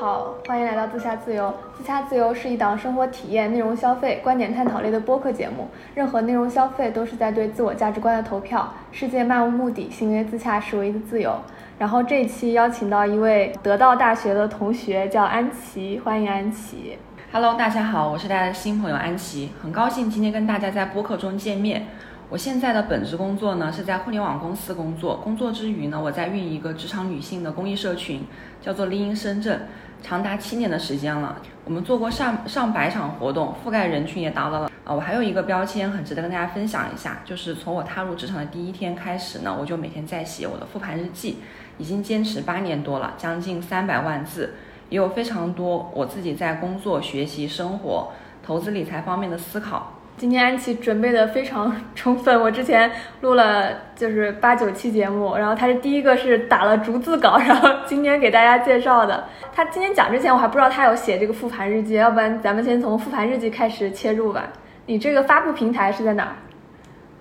好，欢迎来到自洽自由。自洽自由是一档生活体验、内容消费、观点探讨类的播客节目。任何内容消费都是在对自我价值观的投票。世界漫无目的，行为自洽是唯一的自由。然后这一期邀请到一位得到大学的同学，叫安琪，欢迎安琪。Hello，大家好，我是大家的新朋友安琪，很高兴今天跟大家在播客中见面。我现在的本职工作呢是在互联网公司工作，工作之余呢，我在运营一个职场女性的公益社群，叫做丽英深圳，长达七年的时间了。我们做过上上百场活动，覆盖人群也达到了啊。我还有一个标签很值得跟大家分享一下，就是从我踏入职场的第一天开始呢，我就每天在写我的复盘日记，已经坚持八年多了，将近三百万字，也有非常多我自己在工作、学习、生活、投资理财方面的思考。今天安琪准备的非常充分，我之前录了就是八九期节目，然后他是第一个是打了逐字稿，然后今天给大家介绍的。他今天讲之前我还不知道他有写这个复盘日记，要不然咱们先从复盘日记开始切入吧。你这个发布平台是在哪儿？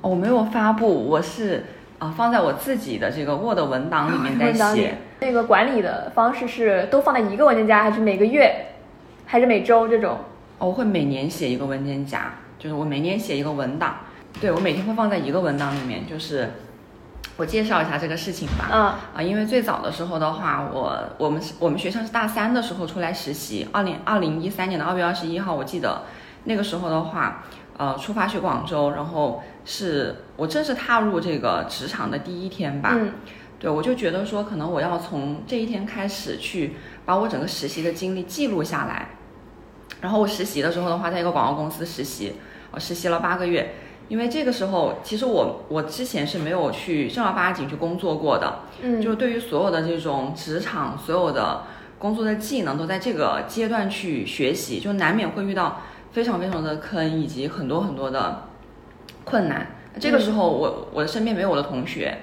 哦我没有发布，我是啊、放在我自己的这个 Word 文档里面在写。那个管理的方式是都放在一个文件夹，还是每个月，还是每周这种？哦我会每年写一个文件夹，就是我每年写一个文档，对我每天会放在一个文档里面。就是我介绍一下这个事情吧。嗯啊，因为最早的时候的话，我我们我们学校是大三的时候出来实习，二零二零一三年的二月二十一号，我记得那个时候的话，呃，出发去广州，然后是我正式踏入这个职场的第一天吧。嗯对，我就觉得说，可能我要从这一天开始去把我整个实习的经历记录下来。然后我实习的时候的话，在一个广告公司实习，我实习了八个月。因为这个时候，其实我我之前是没有去正儿八经去工作过的，嗯，就是对于所有的这种职场所有的工作的技能，都在这个阶段去学习，就难免会遇到非常非常的坑，以及很多很多的困难。这个时候我，我的身边没有我的同学，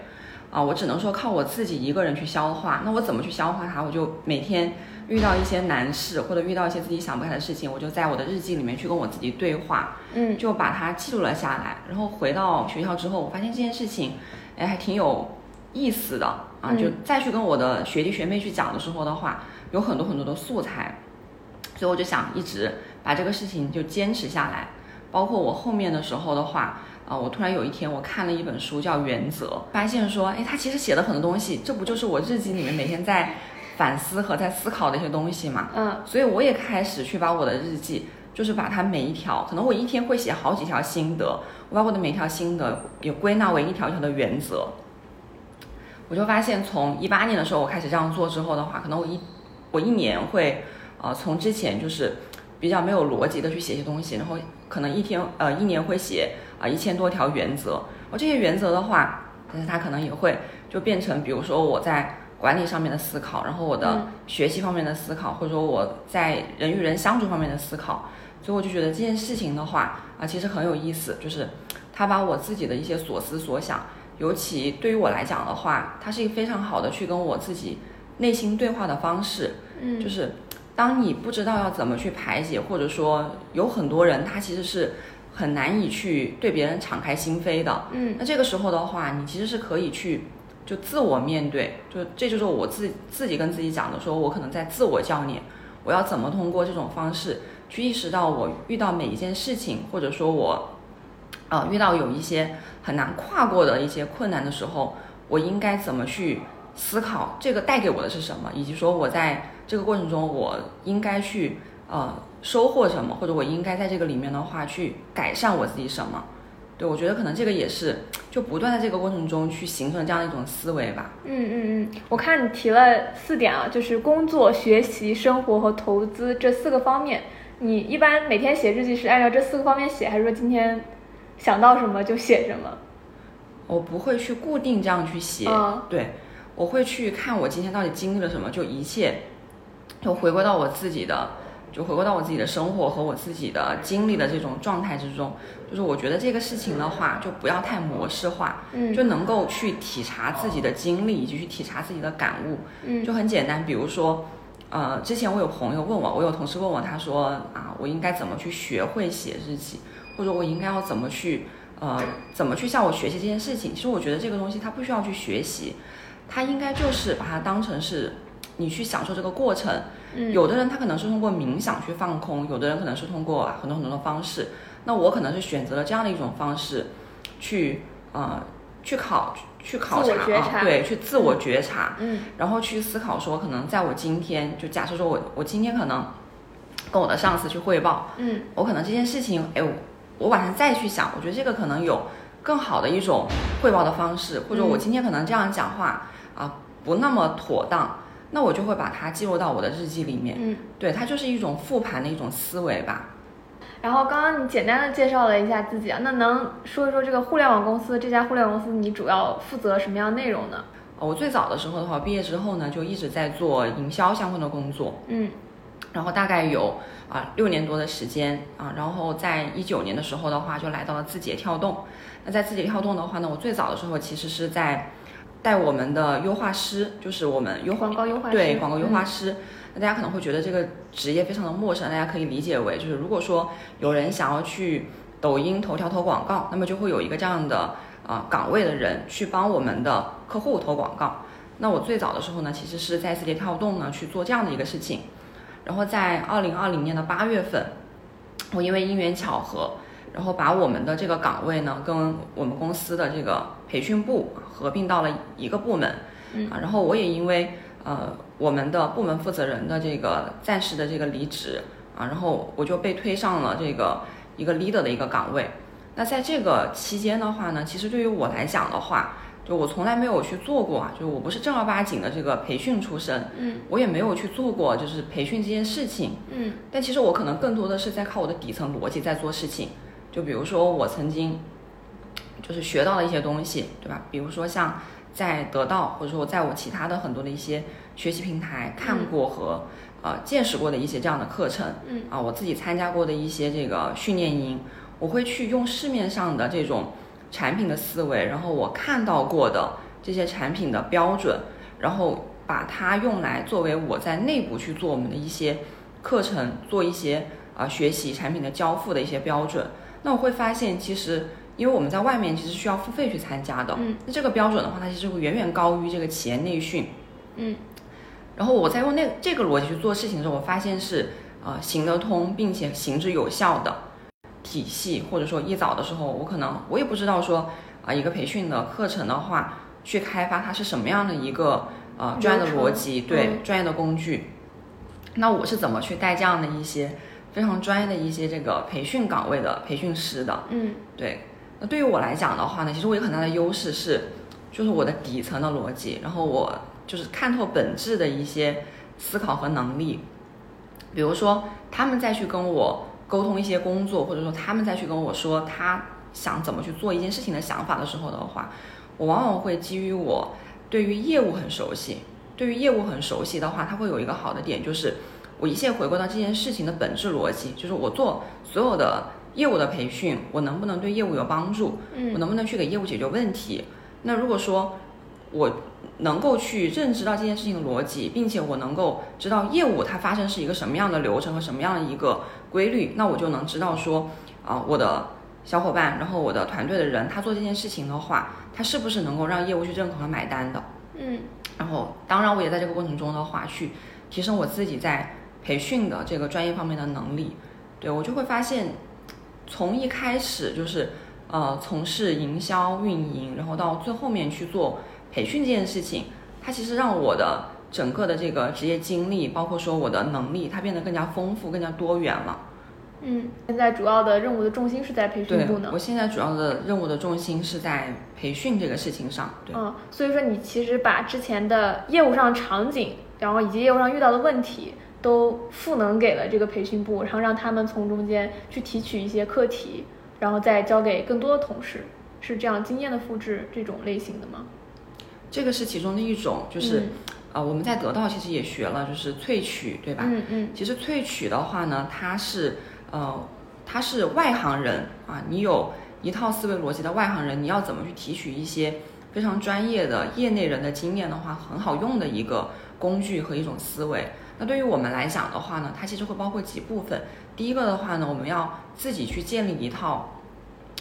啊，我只能说靠我自己一个人去消化。那我怎么去消化它？我就每天遇到一些难事，或者遇到一些自己想不开的事情，我就在我的日记里面去跟我自己对话，嗯就把它记录了下来。然后回到学校之后，我发现这件事情，哎，还挺有意思的啊。嗯就再去跟我的学弟学妹去讲的时候的话，有很多很多的素材，所以我就想一直把这个事情就坚持下来。包括我后面的时候的话，啊，我突然有一天我看了一本书叫《原则》，发现说，哎，他其实写了很多东西，这不就是我日记里面每天在反思和在思考的一些东西嘛？嗯所以我也开始去把我的日记，就是把它每一条，可能我一天会写好几条心得，我把我的每一条心得也归纳为一条一条的原则。我就发现，从一八年的时候我开始这样做之后的话，可能我一我一年会，呃，从之前就是比较没有逻辑的去写一些东西，然后可能一天呃一年会写啊一千多条原则。而这些原则的话，但是它可能也会就变成，比如说我在管理上面的思考，然后我的嗯学习方面的思考，或者说我在人与人相处方面的思考。所以我就觉得这件事情的话啊，其实很有意思，就是他把我自己的一些所思所想，尤其对于我来讲的话，它是一个非常好的去跟我自己内心对话的方式。嗯，就是当你不知道要怎么去排解，或者说有很多人他其实是很难以去对别人敞开心扉的。嗯那这个时候的话，你其实是可以去就自我面对，就这就是我自自己跟自己讲的，说我可能在自我教练，我要怎么通过这种方式去意识到我遇到每一件事情，或者说我呃遇到有一些很难跨过的一些困难的时候，我应该怎么去思考这个带给我的是什么，以及说我在这个过程中我应该去呃收获什么，或者我应该在这个里面的话去改善我自己什么。对，我觉得可能这个也是就不断在这个过程中去形成这样的一种思维吧。嗯嗯嗯，我看你提了四点啊，就是工作、学习、生活和投资这四个方面。你一般每天写日记是按照这四个方面写，还是说今天想到什么就写什么？我不会去固定这样去写，嗯对，我会去看我今天到底经历了什么，就一切，就回归到我自己的，就回归到我自己的生活和我自己的经历的这种状态之中。就是我觉得这个事情的话，就不要太模式化，嗯就能够去体察自己的经历，以及去体察自己的感悟。嗯就很简单，比如说，呃，之前我有朋友问我，我有同事问我，他说啊，我应该怎么去学会写日记，或者我应该要怎么去，呃，怎么去向我学习这件事情。其实我觉得这个东西它不需要去学习，它应该就是把它当成是你去享受这个过程。嗯，有的人他可能是通过冥想去放空，有的人可能是通过很多很多的方式。那我可能是选择了这样的一种方式，去呃去考去考察察。啊，对，去自我觉察，嗯。然后去思考说，可能在我今天就假设说我我今天可能跟我的上司去汇报，嗯。我可能这件事情，哎，我我晚上再去想，我觉得这个可能有更好的一种汇报的方式，或者我嗯。今天可能这样讲话啊不那么妥当，那我就会把它记录到我的日记里面。嗯。对，它就是一种复盘的一种思维吧。然后刚刚你简单的介绍了一下自己啊，那能说一说这个互联网公司这家互联网公司你主要负责什么样内容呢？呃我最早的时候的话，毕业之后呢，就一直在做营销相关的工作，嗯然后大概有啊六年多的时间啊，然后在一九年的时候的话，就来到了字节跳动。那在字节跳动的话呢，我最早的时候其实是在带我们的优化师，就是我们优化广告优化师对广告优化嗯师。那大家可能会觉得这个职业非常的陌生，大家可以理解为就是如果说有人想要去抖音、头条投广告，那么就会有一个这样的呃岗位的人去帮我们的客户投广告。那我最早的时候呢，其实是在字节跳动呢去做这样的一个事情。然后在二零二零年的八月份，我因为因缘巧合，然后把我们的这个岗位呢跟我们公司的这个培训部合并到了一个部门，嗯啊，然后我也因为呃我们的部门负责人的这个暂时的这个离职啊，然后我就被推上了这个一个 leader 的一个岗位。那在这个期间的话呢，其实对于我来讲的话，就我从来没有去做过啊，就我不是正儿八经的这个培训出身，嗯我也没有去做过就是培训这件事情。嗯但其实我可能更多的是在靠我的底层逻辑在做事情。就比如说我曾经就是学到了一些东西，对吧？比如说像在得到或者说我在我其他的很多的一些学习平台看过和、呃见识过的一些这样的课程，嗯啊，我自己参加过的一些这个训练营，我会去用市面上的这种产品的思维，然后我看到过的这些产品的标准，然后把它用来作为我在内部去做我们的一些课程，做一些啊、呃学习产品的交付的一些标准。那我会发现，其实因为我们在外面其实需要付费去参加的，嗯。那这个标准的话，它其实会远远高于这个企业内训。嗯。然后我在用那这个逻辑去做事情的时候，我发现是呃行得通并且行之有效的体系，或者说一早的时候，我可能我也不知道说啊、一个培训的课程的话，去开发它是什么样的一个呃专业的逻辑，对、嗯。专业的工具。那我是怎么去带这样的一些非常专业的一些这个培训岗位的培训师的？嗯。对，对于我来讲的话呢，其实我有很大的优势是，就是我的底层的逻辑，然后我就是看透本质的一些思考和能力。比如说，他们再去跟我沟通一些工作，或者说他们再去跟我说他想怎么去做一件事情的想法的时候的话，我往往会基于我对于业务很熟悉，对于业务很熟悉的话，它会有一个好的点，就是我一切回归到这件事情的本质逻辑，就是我做所有的业务的培训，我能不能对业务有帮助？嗯我嗯能不能去给业务解决问题？那如果说我能够去认知到这件事情的逻辑，并且我能够知道业务它发生是一个什么样的流程和什么样的一个规律，那我就能知道说啊、我的小伙伴，然后我的团队的人，他做这件事情的话，他是不是能够让业务去认可和买单的？嗯然后，当然我也在这个过程中的话，去提升我自己在培训的这个专业方面的能力。对我就会发现，从一开始就是呃从事营销运营，然后到最后面去做培训这件事情，它其实让我的整个的这个职业经历，包括说我的能力，它变得更加丰富、更加多元了。嗯，现在主要的任务的重心是在培训部呢我。现在主要的任务的重心是在培训这个事情上。对。嗯，所以说你其实把之前的业务上场景，然后以及业务上遇到的问题，都赋能给了这个培训部，然后让他们从中间去提取一些课题，然后再交给更多的同事，是这样经验的复制这种类型的吗？这个是其中的一种，就是、嗯呃，我们在得到其实也学了，就是萃取，对吧？嗯嗯其实萃取的话呢，它是呃，它是外行人啊，你有一套思维逻辑的外行人，你要怎么去提取一些非常专业的业内人的经验的话，很好用的一个工具和一种思维。那对于我们来讲的话呢，它其实会包括几部分。第一个的话呢，我们要自己去建立一套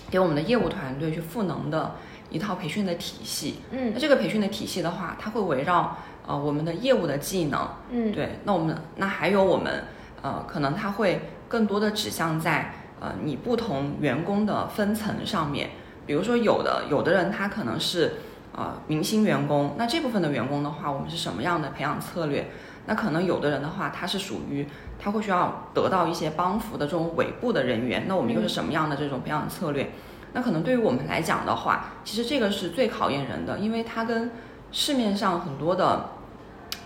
给我们的业务团队去赋能的一套培训的体系。嗯那这个培训的体系的话，它会围绕呃我们的业务的技能，嗯，对，那我们那还有我们呃可能它会更多的指向在呃你不同员工的分层上面，比如说有的有的人他可能是呃明星员工，那这部分的员工的话，我们是什么样的培养策略？那可能有的人的话，他是属于他会需要得到一些帮扶的这种尾部的人员，那我们又是什么样的这种培养策略？那可能对于我们来讲的话，其实这个是最考验人的，因为它跟市面上很多的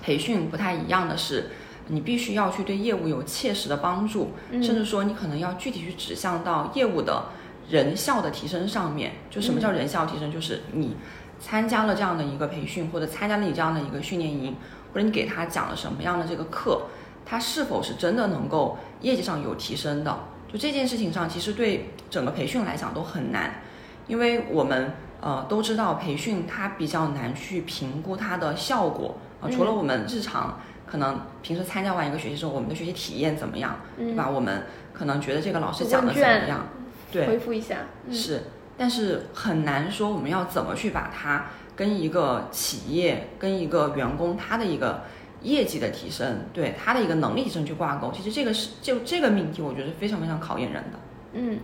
培训不太一样的是，你必须要去对业务有切实的帮助，嗯甚至说你可能要具体去指向到业务的人效的提升上面。就什么叫人效提升？就是你参加了这样的一个培训，或者参加了你这样的一个训练营，或者你给他讲了什么样的这个课，他是否是真的能够业绩上有提升的？就这件事情上，其实对整个培训来讲都很难，因为我们呃都知道培训它比较难去评估它的效果啊、除了我们日常可能平时参加完一个学习之后，我们的学习体验怎么样，对吧？我们可能觉得这个老师讲的怎么样，对，回复一下，嗯、是，但是很难说我们要怎么去把它跟一个企业、跟一个员工他的一个业绩的提升，对他的一个能力提升去挂钩。其实这个是就这个命题，我觉得非常非常考验人的。嗯，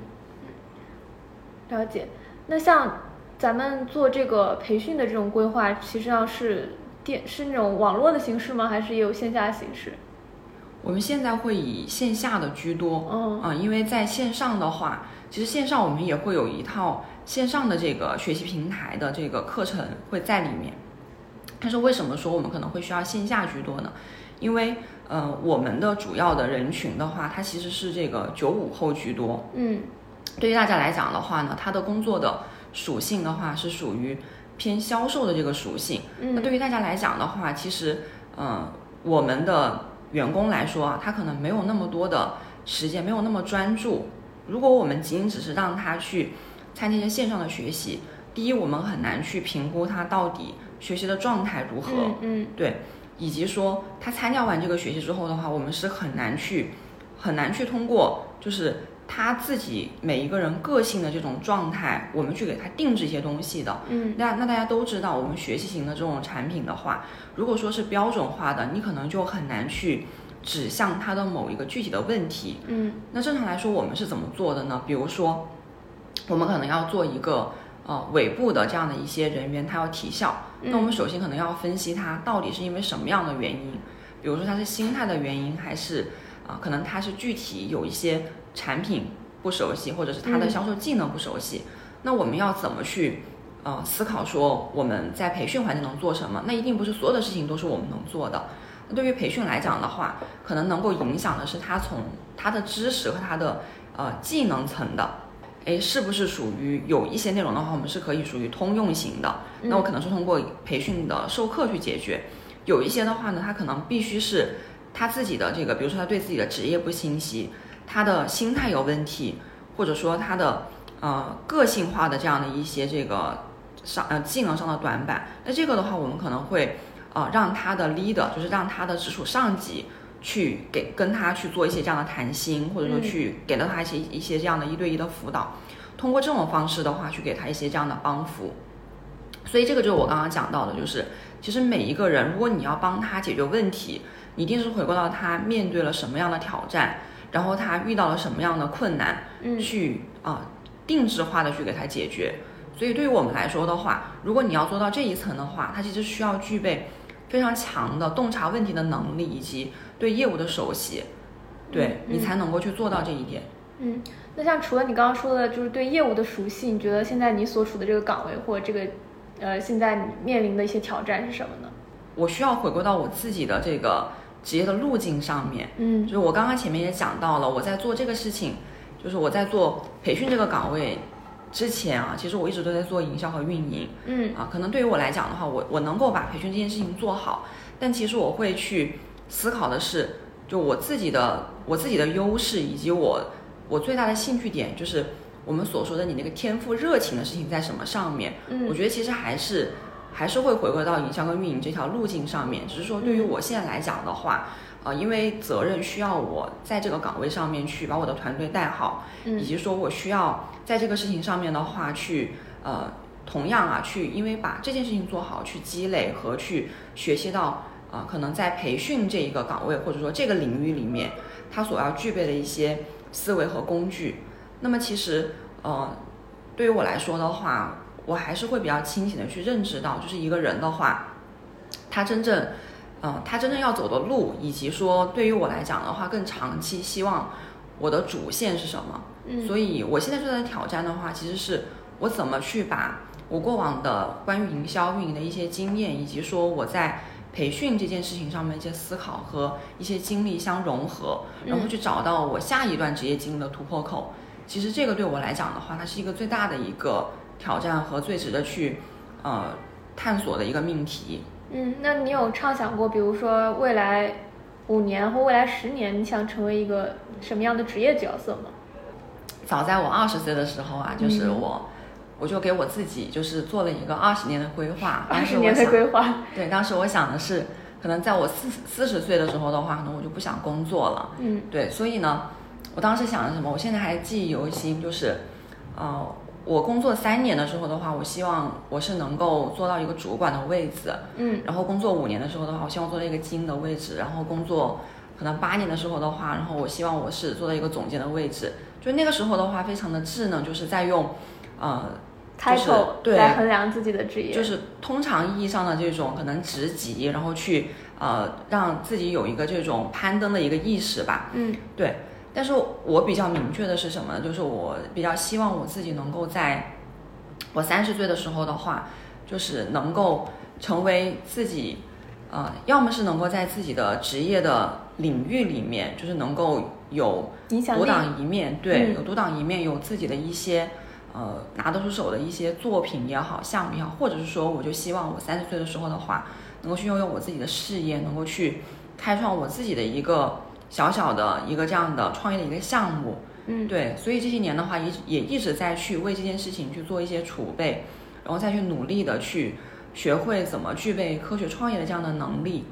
了解。那像咱们做这个培训的这种规划，其实上是电是那种网络的形式吗？还是也有线下的形式？我们现在会以线下的居多，嗯啊、因为在线上的话，其实线上我们也会有一套线上的这个学习平台的这个课程会在里面。但是为什么说我们可能会需要线下居多呢？因为呃，我们的主要的人群的话，它其实是这个九五后居多。嗯对于大家来讲的话呢，他的工作的属性的话是属于偏销售的这个属性。那嗯对于大家来讲的话，其实，呃，我们的员工来说啊，他可能没有那么多的时间，没有那么专注。如果我们仅仅只是让他去参加一些线上的学习，第一，我们很难去评估他到底学习的状态如何，嗯嗯对，以及说他参加完这个学习之后的话，我们是很难去很难去通过就是他自己每一个人个性的这种状态，我们去给他定制一些东西的。嗯那那大家都知道，我们学习型的这种产品的话，如果说是标准化的，你可能就很难去指向他的某一个具体的问题。嗯那正常来说，我们是怎么做的呢？比如说，我们可能要做一个呃尾部的这样的一些人员，他要提效。那我们首先可能要分析他到底是因为什么样的原因，比如说他是心态的原因，还是啊、可能他是具体有一些产品不熟悉，或者是他的嗯销售技能不熟悉。那我们要怎么去呃思考说我们在培训环节能做什么？那一定不是所有的事情都是我们能做的。那对于培训来讲的话，可能能够影响的是他从他的知识和他的呃技能层的，诶，是不是属于有一些内容的话，我们是可以属于通用型的。那我可能是通过培训的授课去解决。有一些的话呢，他可能必须是他自己的这个，比如说他对自己的职业不清晰，他的心态有问题，或者说他的呃个性化的这样的一些这个上呃技能上的短板。那这个的话，我们可能会呃让他的 leader，就是让他的直属上级去给跟他去做一些这样的谈心，或者说嗯去给到他一些一些这样的一对一的辅导，通过这种方式的话，去给他一些这样的帮扶。所以这个就是我刚刚讲到的，就是其实每一个人，如果你要帮他解决问题，一定是回归到他面对了什么样的挑战，然后他遇到了什么样的困难，嗯去啊、定制化的去给他解决。所以对于我们来说的话，如果你要做到这一层的话，它其实需要具备非常强的洞察问题的能力，以及对业务的熟悉，对、嗯你才能够去做到这一点。嗯。那像除了你刚刚说的，就是对业务的熟悉，你觉得现在你所处的这个岗位或者这个呃现在你面临的一些挑战是什么呢？我需要回归到我自己的这个职业的路径上面。嗯就是我刚刚前面也讲到了，我在做这个事情，就是我在做培训这个岗位之前啊，其实我一直都在做营销和运营嗯啊。可能对于我来讲的话，我我能够把培训这件事情做好，但其实我会去思考的是，就我自己的我自己的优势以及我我最大的兴趣点，就是我们所说的你那个天赋热情的事情在什么上面。嗯我觉得其实还是还是会回归到营销跟运营这条路径上面，只是说对于我现在来讲的话，呃，因为责任需要我在这个岗位上面去把我的团队带好，嗯以及说我需要在这个事情上面的话去呃同样啊，去因为把这件事情做好，去积累和去学习到啊，可能在培训这一个岗位或者说这个领域里面，他所要具备的一些思维和工具。那么其实呃，对于我来说的话，我还是会比较清醒的去认知到，就是一个人的话，他真正嗯，他真正要走的路，以及说对于我来讲的话，更长期希望我的主线是什么？嗯，所以我现在最大的挑战的话，其实是我怎么去把。我过往的关于营销运营的一些经验，以及说我在培训这件事情上面一些思考和一些经历相融合，然后去找到我下一段职业经历的突破口。其实这个对我来讲的话，它是一个最大的一个挑战和最值得去呃探索的一个命题。嗯，那你有畅想过，比如说未来五年或未来十年，你想成为一个什么样的职业角色吗？早在我二十岁的时候啊，就是我。我就给我自己就是做了一个二十年的规划，二十年的规划。对，当时我想的是，可能在我四四十岁的时候的话，可能我就不想工作了。嗯，对，所以呢，我当时想的什么？我现在还记忆犹新，就是，呃，我工作三年的时候的话，我希望我是能够做到一个主管的位置。嗯，然后工作五年的时候的话，我希望做到一个经理的位置。然后工作可能八年的时候的话，然后我希望我是做到一个总监的位置。就那个时候的话，非常的智能，就是在用。呃，就是对来衡量自己的职业，就是通常意义上的这种可能职级，然后去呃让自己有一个这种攀登的一个意识吧。嗯，对。但是我比较明确的是什么呢？就是我比较希望我自己能够在我三十岁的时候的话，就是能够成为自己，呃，要么是能够在自己的职业的领域里面，就是能够有独当一面，对，有独当一面，有自己的一些。呃，拿得出手的一些作品也好，项目也好，或者是说，我就希望我三十岁的时候的话，能够去拥有我自己的事业，能够去开创我自己的一个小小的一个这样的创业的一个项目。嗯，对，所以这些年的话，也也一直在去为这件事情去做一些储备，然后再去努力的去学会怎么具备科学创业的这样的能力。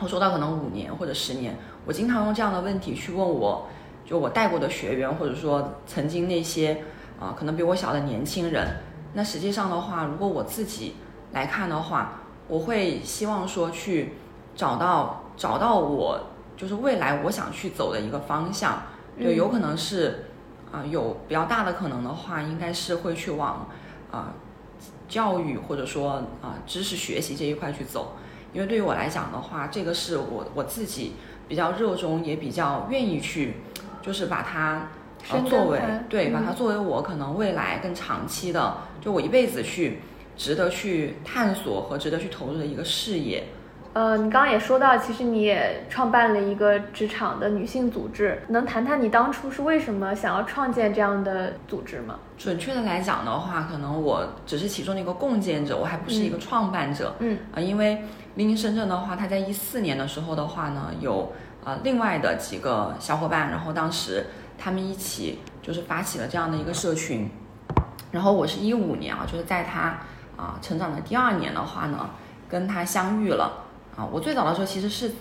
我说到可能五年或者十年，我经常用这样的问题去问我，就我带过的学员，或者说曾经那些。啊，可能比我小的年轻人，那实际上的话，如果我自己来看的话，我会希望说去找到找到我就是未来我想去走的一个方向。对，有可能是啊，有比较大的可能的话，应该是会去往啊教育或者说啊知识学习这一块去走。因为对于我来讲的话，这个是我我自己比较热衷，也比较愿意去，就是把它。作为对，把它作为我可能未来更长期的，就我一辈子去值得去探索和值得去投入的一个事业。呃，你刚刚也说到，其实你也创办了一个职场的女性组织，能谈谈你当初是为什么想要创建这样的组织吗？准确的来讲的话，可能我只是其中的一个共建者，我还不是一个创办者。嗯啊，因为零零深圳的话，他在一四年的时候的话呢，有呃另外的几个小伙伴，然后当时。他们一起就是发起了这样的一个社群，然后我是一五年啊，就是在他啊成长的第二年的话呢，跟他相遇了啊。我最早的时候其实是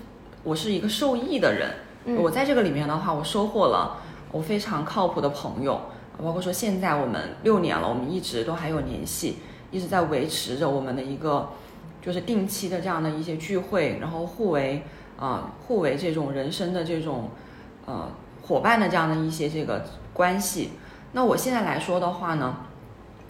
我是一个受益的人，我在这个里面的话，我收获了我非常靠谱的朋友，包括说现在我们六年了，我们一直都还有联系，一直在维持着我们的一个就是定期的这样的一些聚会，然后互为啊互为这种人生的这种呃。伙伴的这样的一些这个关系，那我现在来说的话呢，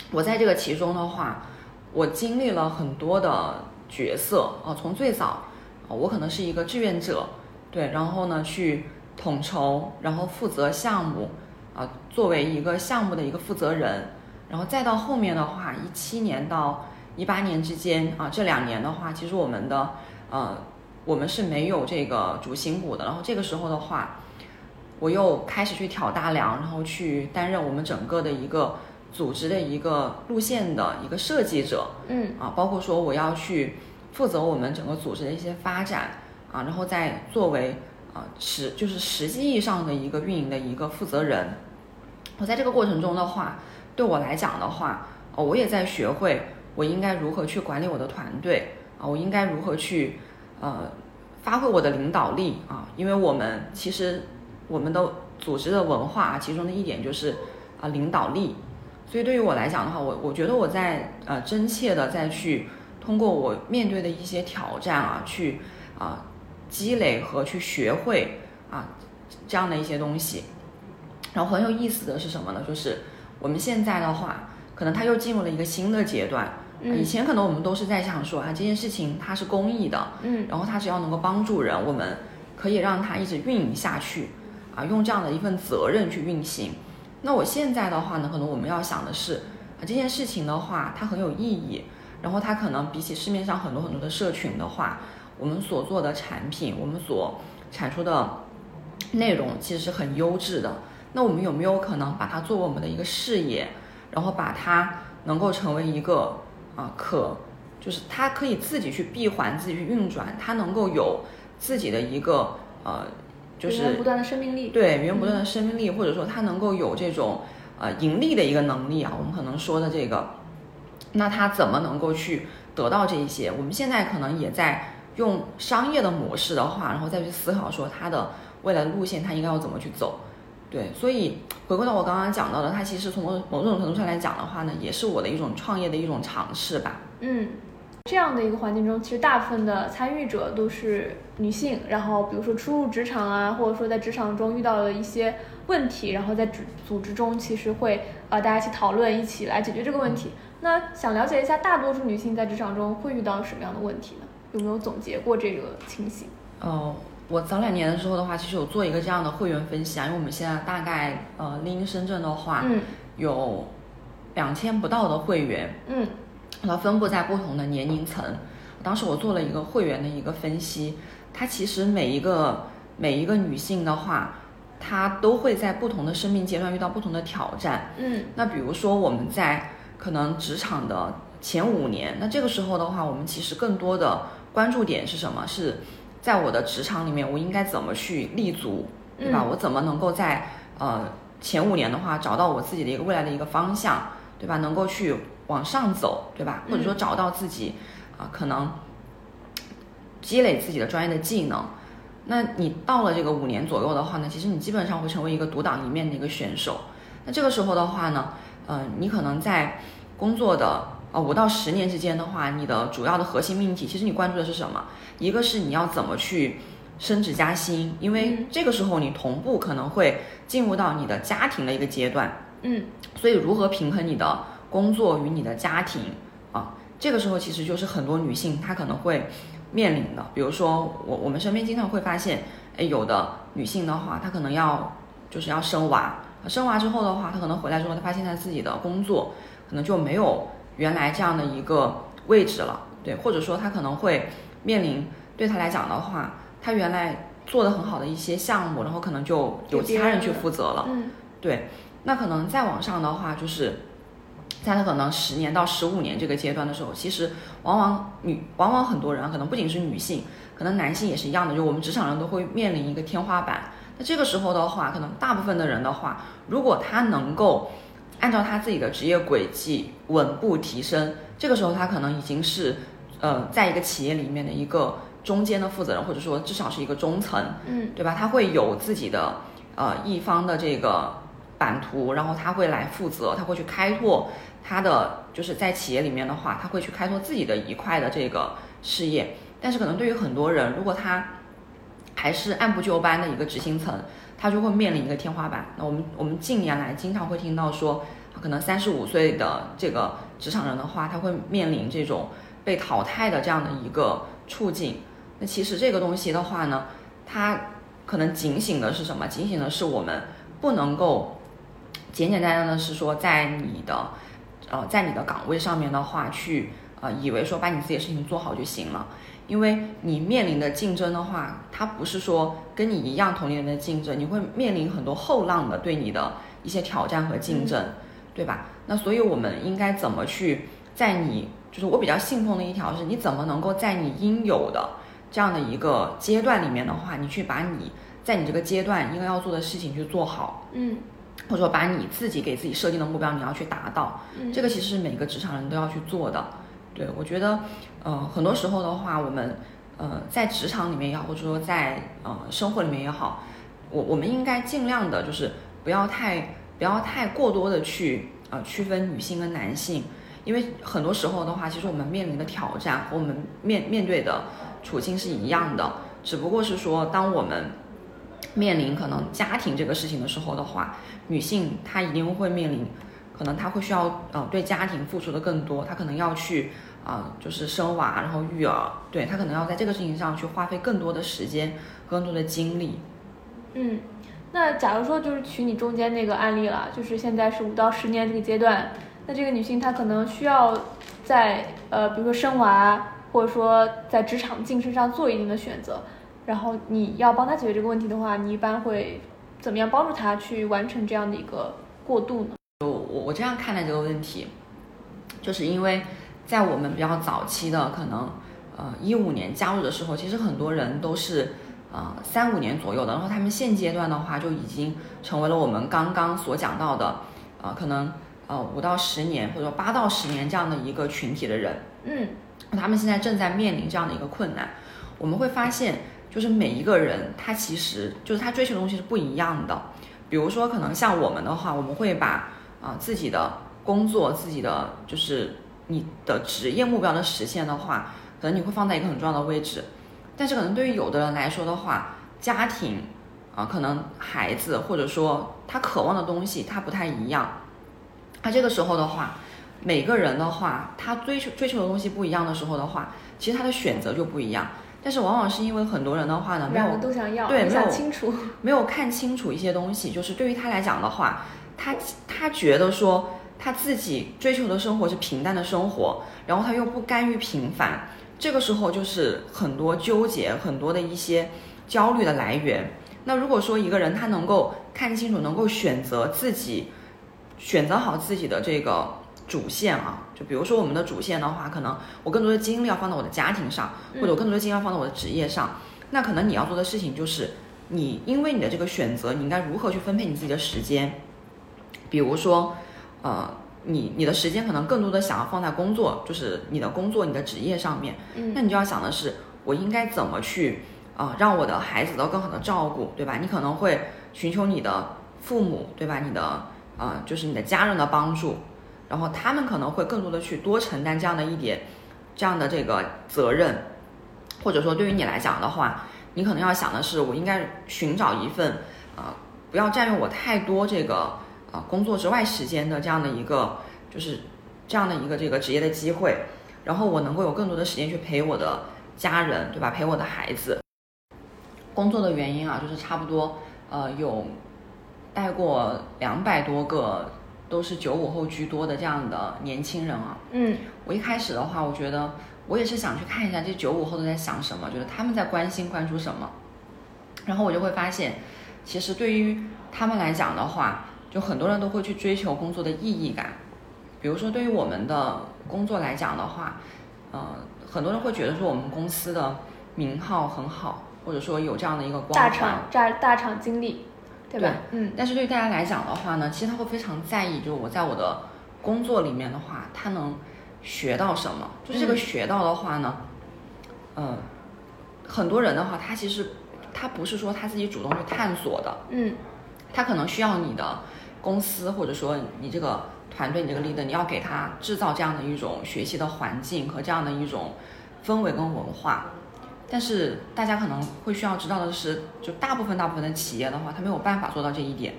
我在这个其中的话，我经历了很多的角色啊，从最早啊，我可能是一个志愿者，对，然后呢去统筹，然后负责项目啊，作为一个项目的一个负责人，然后再到后面的话，一七年到一八年之间啊，这两年的话，其实我们的呃，我们是没有这个主心骨的，然后这个时候的话。我又开始去挑大梁，然后去担任我们整个的一个组织的一个路线的一个设计者，嗯啊，包括说我要去负责我们整个组织的一些发展啊，然后再作为啊实就是实际意义上的一个运营的一个负责人。我在这个过程中的话，对我来讲的话，哦，我也在学会我应该如何去管理我的团队啊，我应该如何去呃发挥我的领导力啊，因为我们其实。我们的组织的文化啊，其中的一点就是啊领导力，所以对于我来讲的话，我我觉得我在呃真切的再去通过我面对的一些挑战啊，去啊积累和去学会啊这样的一些东西。然后很有意思的是什么呢？就是我们现在的话，可能它又进入了一个新的阶段。嗯以前可能我们都是在想说啊，这件事情它是公益的，嗯然后它只要能够帮助人，我们可以让它一直运营下去，啊，用这样的一份责任去运行。那我现在的话呢，可能我们要想的是，啊，这件事情的话，它很有意义，然后它可能比起市面上很多很多的社群的话，我们所做的产品，我们所产出的内容其实是很优质的。那我们有没有可能把它作为我们的一个事业，然后把它能够成为一个啊可，就是它可以自己去闭环、自己去运转，它能够有自己的一个呃，就是源源不断的生命力。对源源不断的生命力，或者说它能够有这种呃盈利的一个能力啊，我们可能说的这个，那它怎么能够去得到这一些？我们现在可能也在用商业的模式的话，然后再去思考说它的未来的路线，它应该要怎么去走。对，所以回归到我刚刚讲到的，它其实从某某种程度上来讲的话呢，也是我的一种创业的一种尝试吧。嗯，这样的一个环境中，其实大部分的参与者都是女性，然后比如说初入职场啊，或者说在职场中遇到了一些问题，然后在组组织中其实会呃大家一起讨论，一起来解决这个问题。那想了解一下，大多数女性在职场中会遇到什么样的问题呢？有没有总结过这个情形？哦，我早两年的时候的话，其实有做一个这样的会员分析啊，因为我们现在大概呃拎深圳的话，嗯有两千不到的会员，嗯它分布在不同的年龄层。当时我做了一个会员的一个分析，它其实每一个每一个女性的话，她都会在不同的生命阶段遇到不同的挑战。嗯那比如说我们在可能职场的前五年，那这个时候的话，我们其实更多的关注点是什么？是在我的职场里面，我应该怎么去立足，对吧？嗯我怎么能够在呃前五年的话，找到我自己的一个未来的一个方向，对吧？能够去往上走，对吧？或者说嗯找到自己啊、可能积累自己的专业的技能。那你到了这个五年左右的话呢，其实你基本上会成为一个独当一面的一个选手。那这个时候的话呢，呃，你可能在工作的呃五到十年之间的话，你的主要的核心命题，其实你关注的是什么？一个是你要怎么去升职加薪，因为嗯这个时候你同步可能会进入到你的家庭的一个阶段，嗯所以如何平衡你的工作与你的家庭啊？这个时候其实就是很多女性她可能会面临的，比如说我我们身边经常会发现，哎，有的女性的话，她可能要就是要生娃，生娃之后的话，她可能回来之后，她发现她自己的工作可能就没有原来这样的一个位置了，对，或者说她可能会面临对她来讲的话，她原来做的很好的一些项目，然后可能就有其他人去负责了。嗯对，那可能再往上的话，就是在他可能十年到十五年这个阶段的时候，其实往往女，往往很多人啊可能不仅是女性，可能男性也是一样的，就我们职场人都会面临一个天花板。那这个时候的话，可能大部分的人的话，如果他能够按照他自己的职业轨迹稳步提升，这个时候他可能已经是呃，在一个企业里面的一个中间的负责人，或者说至少是一个中层。嗯对吧？他会有自己的呃一方的这个版图，然后他会来负责，他会去开拓他的就是在企业里面的话，他会去开拓自己的一块的这个事业。但是可能对于很多人，如果他还是按部就班的一个执行层，他就会面临一个天花板。那我们我们近年来经常会听到说，可能三十五岁的这个职场人的话，他会面临这种被淘汰的这样的一个处境。那其实这个东西的话呢，它可能警醒的是什么？警醒的是我们不能够简简单单的是说在你的呃在你的岗位上面的话去呃以为说把你自己的事情做好就行了，因为你面临的竞争的话，它不是说跟你一样同龄人的竞争，你会面临很多后浪的对你的一些挑战和竞争，对吧？那所以我们应该怎么去在你就是我比较信奉的一条是，你怎么能够在你应有的这样的一个阶段里面的话，你去把你在你这个阶段应该要做的事情去做好，嗯或者说把你自己给自己设定的目标你要去达到，嗯，这个其实是每个职场人都要去做的。对我觉得，呃，很多时候的话，我们呃在职场里面也好，或者说在呃生活里面也好，我我们应该尽量的就是不要太不要太过多的去呃区分女性跟男性，因为很多时候的话，其实我们面临的挑战和我们面面对的处境是一样的，只不过是说当我们面临可能家庭这个事情的时候的话，女性她一定会面临，可能她会需要呃对家庭付出的更多，她可能要去啊、就是生娃然后育儿，对她可能要在这个事情上去花费更多的时间，更多的精力。嗯，那假如说就是取你中间那个案例了，就是现在是五到十年这个阶段，那这个女性她可能需要在呃，比如说生娃，或者说在职场晋升上做一定的选择，然后你要帮他解决这个问题的话，你一般会怎么样帮助他去完成这样的一个过渡呢？我我这样看待这个问题，就是因为在我们比较早期的可能呃一五年加入的时候，其实很多人都是呃三五年左右的，然后他们现阶段的话就已经成为了我们刚刚所讲到的呃可能呃五到十年或者说八到十年这样的一个群体的人，嗯他们现在正在面临这样的一个困难。我们会发现，就是每一个人他其实就是他追求的东西是不一样的。比如说，可能像我们的话，我们会把啊、自己的工作、自己的就是你的职业目标的实现的话，可能你会放在一个很重要的位置。但是可能对于有的人来说的话，家庭啊、可能孩子或者说他渴望的东西，他不太一样。他这个时候的话，每个人的话，他追求追求的东西不一样的时候的话，其实他的选择就不一样。但是往往是因为很多人的话呢，没有都想要，对没有想清楚。没有看清楚一些东西，就是对于他来讲的话，他他觉得说他自己追求的生活是平淡的生活，然后他又不甘于平凡，这个时候就是很多纠结，很多的一些焦虑的来源。那如果说一个人他能够看清楚，能够选择自己，选择好自己的这个主线啊，就比如说我们的主线的话，可能我更多的精力要放在我的家庭上，或者我更多的精力要放在我的职业上，那可能你要做的事情就是。你因为你的这个选择，你应该如何去分配你自己的时间？比如说，呃，你你的时间可能更多的想要放在工作，就是你的工作、你的职业上面，嗯那你就要想的是，我应该怎么去啊、呃让我的孩子得到更好的照顾，对吧？你可能会寻求你的父母，对吧？你的呃，就是你的家人的帮助，然后他们可能会更多的去多承担这样的一点这样的这个责任，或者说对于你来讲的话，你可能要想的是，我应该寻找一份啊、呃不要占用我太多这个呃工作之外时间的这样的一个就是这样的一个这个职业的机会，然后我能够有更多的时间去陪我的家人，对吧？陪我的孩子。工作的原因啊，就是差不多呃有带过两百多个都是九五后居多的这样的年轻人啊。嗯我一开始的话，我觉得我也是想去看一下这九五后都在想什么，就是他们在关心关注什么。然后我就会发现，其实对于他们来讲的话，就很多人都会去追求工作的意义感。比如说，对于我们的工作来讲的话，呃，很多人会觉得说我们公司的名号很好，或者说有这样的一个光环。大厂大大厂经历，对吧？嗯但是对于大家来讲的话呢，其实他会非常在意，就是我在我的工作里面的话，他能学到什么。就是这个嗯学到的话呢，嗯、很多人的话，他其实他不是说他自己主动去探索的，嗯他可能需要你的公司或者说你这个团队、你这个 leader，你要给他制造这样的一种学习的环境和这样的一种氛围跟文化。但是大家可能会需要知道的是，就大部分大部分的企业的话，他没有办法做到这一点，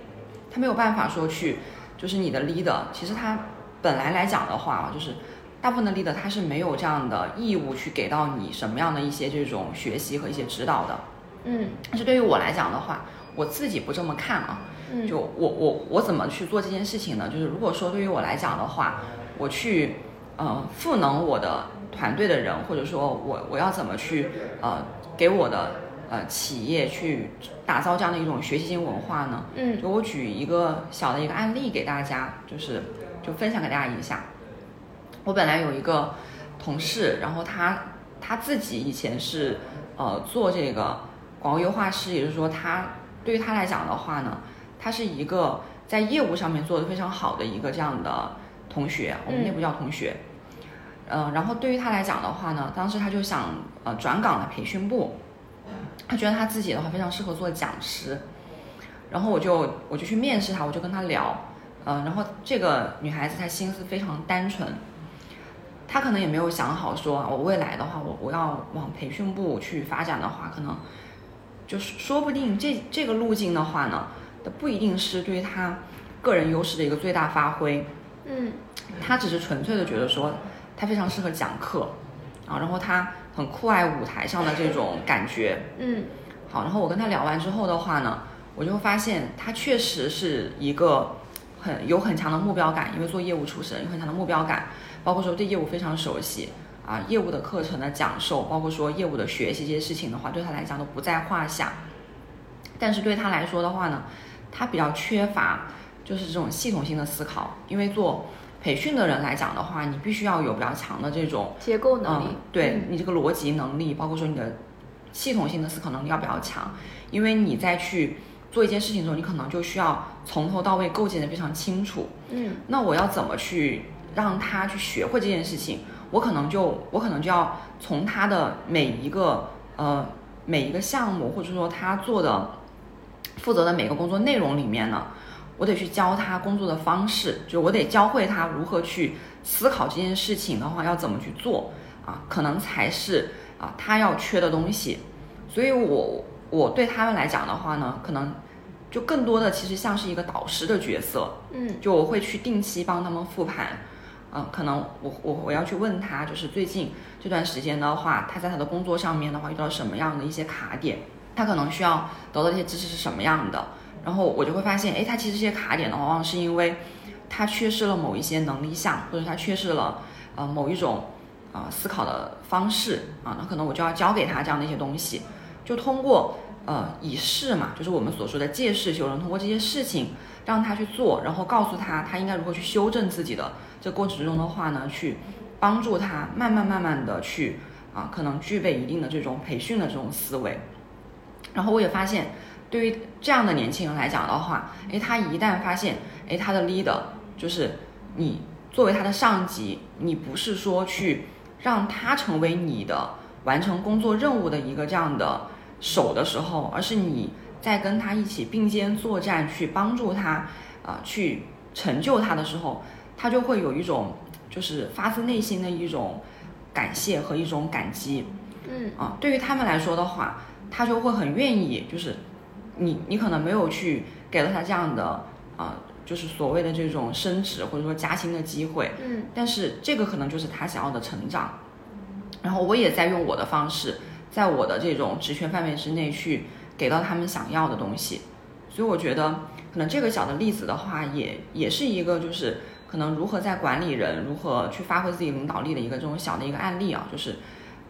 他没有办法说去，就是你的 leader，其实他本来来讲的话啊，就是大部分的 leader 他是没有这样的义务去给到你什么样的一些这种学习和一些指导的。嗯但是对于我来讲的话，我自己不这么看啊。嗯，就我我我怎么去做这件事情呢？就是如果说对于我来讲的话，我去呃赋能我的团队的人，或者说我我要怎么去呃给我的呃企业去打造这样的一种学习型文化呢？嗯就我举一个小的一个案例给大家，就是就分享给大家一下。我本来有一个同事，然后他他自己以前是呃做这个广告优化师，也就是说他对于他来讲的话呢，他是一个在业务上面做的非常好的一个这样的同学，我们内部叫同学。呃，然后对于他来讲的话呢，当时他就想呃转岗来培训部，他觉得他自己的话非常适合做讲师，然后我就我就去面试他，我就跟他聊，嗯，然后这个女孩子她心思非常单纯，她可能也没有想好说，我未来的话，我我要往培训部去发展的话，可能就是说不定这这个路径的话呢，不一定是对她个人优势的一个最大发挥。嗯，她只是纯粹的觉得说，她非常适合讲课啊，然后他很酷爱舞台上的这种感觉。嗯，好，然后我跟他聊完之后的话呢，我就发现他确实是一个很有很强的目标感，因为做业务出身，有很强的目标感，包括说对业务非常熟悉啊，业务的课程的讲授，包括说业务的学习这些事情的话，对他来讲都不在话下。但是对他来说的话呢，他比较缺乏。就是这种系统性的思考，因为做培训的人来讲的话，你必须要有比较强的这种结构能力，对你这个逻辑能力，包括说你的系统性的思考能力要比较强，因为你在去做一件事情的时候，你可能就需要从头到尾构建的非常清楚。嗯，那我要怎么去让他去学会这件事情？我可能就我可能就要从他的每一个呃每一个项目，或者说他做的负责的每个工作内容里面呢。我得去教他工作的方式，就我得教会他如何去思考这件事情的话要怎么去做啊，可能才是啊他要缺的东西。所以，我我对他们来讲的话呢，可能就更多的其实像是一个导师的角色，嗯，就我会去定期帮他们复盘，嗯，可能我我我要去问他，就是最近这段时间的话，他在他的工作上面的话遇到什么样的一些卡点，他可能需要得到一些知识是什么样的。然后我就会发现，哎，他其实这些卡点呢往往是因为他缺失了某一些能力项，或者他缺失了呃某一种啊思考的方式啊，那可能我就要教给他这样的一些东西，就通过呃以示嘛，就是我们所说的借势修人，通过这些事情让他去做，然后告诉他他应该如何去修正自己的这过程之中的话呢，去帮助他慢慢慢慢的去啊，可能具备一定的这种培训的这种思维，然后我也发现。对于这样的年轻人来讲的话，诶，他一旦发现，诶，他的 leader 就是你作为他的上级，你不是说去让他成为你的完成工作任务的一个这样的手的时候，而是你在跟他一起并肩作战，去帮助他，啊，去成就他的时候，他就会有一种就是发自内心的一种感谢和一种感激，嗯，啊，对于他们来说的话，他就会很愿意就是。你你可能没有去给了他这样的啊，就是所谓的这种升职或者说加薪的机会，嗯，但是这个可能就是他想要的成长。然后我也在用我的方式，在我的这种职权范围之内去给到他们想要的东西。所以我觉得可能这个小的例子的话，也也是一个就是可能如何在管理人如何去发挥自己领导力的一个这种小的一个案例啊，就是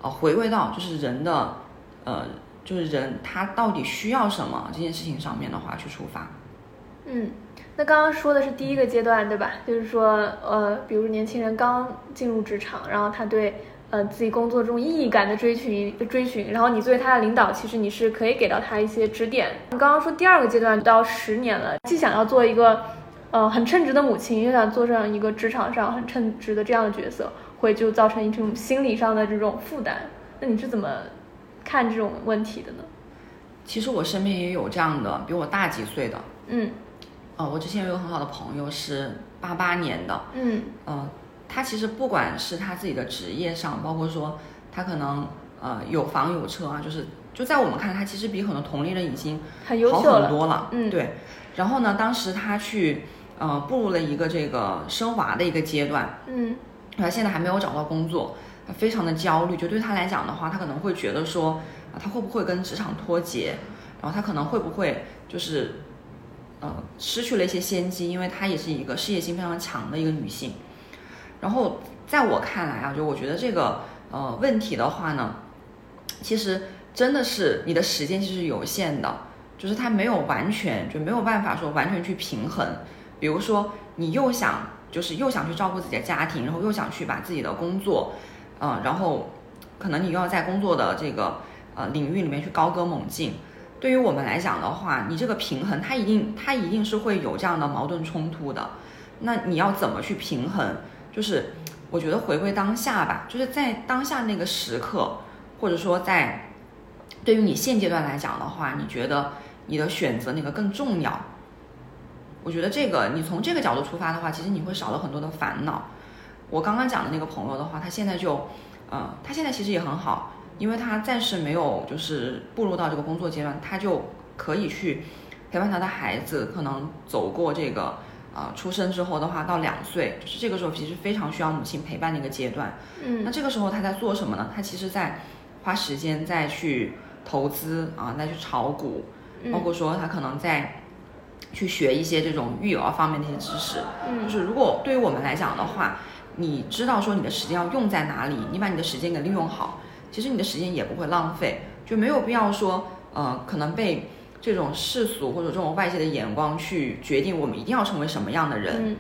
呃回归到就是人的呃。就是人他到底需要什么这件事情上面的话去出发。嗯，那刚刚说的是第一个阶段对吧？就是说呃，比如年轻人刚进入职场，然后他对呃自己工作中意义感的追寻追寻，然后你作为他的领导，其实你是可以给到他一些指点。你刚刚说第二个阶段到十年了，既想要做一个呃很称职的母亲，又想做上一个职场上很称职的这样的角色，会就造成一种心理上的这种负担。那你是怎么？看这种问题的呢？其实我身边也有这样的，比我大几岁的。嗯，哦，我之前有个很好的朋友是八八年的。嗯，呃，他其实不管是他自己的职业上，包括说他可能呃有房有车啊，就是就在我们看，他其实比很多同龄人已经好很多了。嗯，对。然后呢，当时他去呃步入了一个这个升华的一个阶段。嗯，他现在还没有找到工作。非常的焦虑，就对他来讲的话，他可能会觉得说，啊，他会不会跟职场脱节？然后他可能会不会就是，呃，失去了一些先机？因为她也是一个事业心非常强的一个女性。然后在我看来啊，就我觉得这个呃问题的话呢，其实真的是你的时间其实是有限的，就是他没有完全就没有办法说完全去平衡。比如说你又想就是又想去照顾自己的家庭，然后又想去把自己的工作。嗯，然后可能你又要在工作的这个呃领域里面去高歌猛进，对于我们来讲的话，你这个平衡它一定它一定是会有这样的矛盾冲突的。那你要怎么去平衡？就是我觉得回归当下吧，就是在当下那个时刻，或者说在对于你现阶段来讲的话，你觉得你的选择哪个更重要？我觉得这个你从这个角度出发的话，其实你会少了很多的烦恼。我刚刚讲的那个朋友的话，他现在就，呃，他现在其实也很好，因为他暂时没有就是步入到这个工作阶段，他就可以去陪伴他的孩子，可能走过这个，呃，出生之后的话到两岁，就是这个时候其实非常需要母亲陪伴的一个阶段。嗯那这个时候他在做什么呢？他其实在花时间再去投资啊，再去炒股，包括说他可能在去学一些这种育儿方面的一些知识。嗯就嗯是如果对于我们来讲的话，你知道说你的时间要用在哪里，你把你的时间给利用好，其实你的时间也不会浪费，就没有必要说呃可能被这种世俗或者这种外界的眼光去决定我们一定要成为什么样的人。嗯，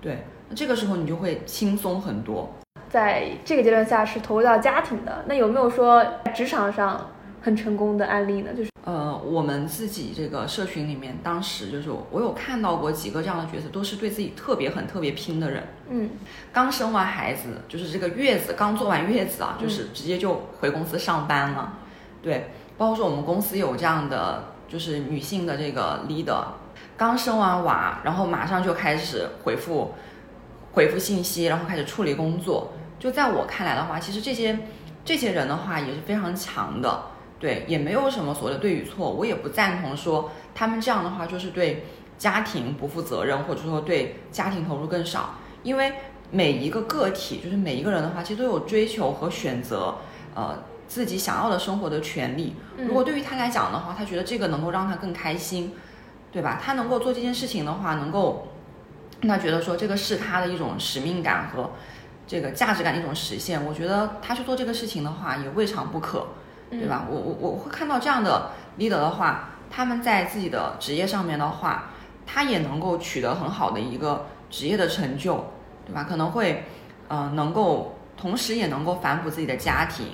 对，那这个时候你就会轻松很多。在这个阶段下是投入到家庭的。那有没有说职场上很成功的案例呢？就是呃，我们自己这个社群里面，当时就是我有看到过几个这样的角色，都是对自己特别狠特别拼的人。嗯刚生完孩子，就是这个月子刚做完月子啊，就是直接就回公司上班了。对，包括说我们公司有这样的就是女性的这个 leader，刚生完娃，然后马上就开始回复回复信息，然后开始处理工作。就在我看来的话，其实这些这些人的话也是非常强的，对，也没有什么所谓的对与错。我也不赞同说他们这样的话就是对家庭不负责任，或者说对家庭投入更少，因为每一个个体，就是每一个人的话，其实都有追求和选择，呃，自己想要的生活的权利。嗯如果对于他来讲的话，他觉得这个能够让他更开心，对吧？他能够做这件事情的话，能够让他觉得说这个是他的一种使命感和这个价值感的一种实现。我觉得他去做这个事情的话，也未尝不可，对吧？我我我会看到这样的 leader 的话，他们在自己的职业上面的话，他也能够取得很好的一个职业的成就，对吧？可能会，呃，能够同时也能够反哺自己的家庭，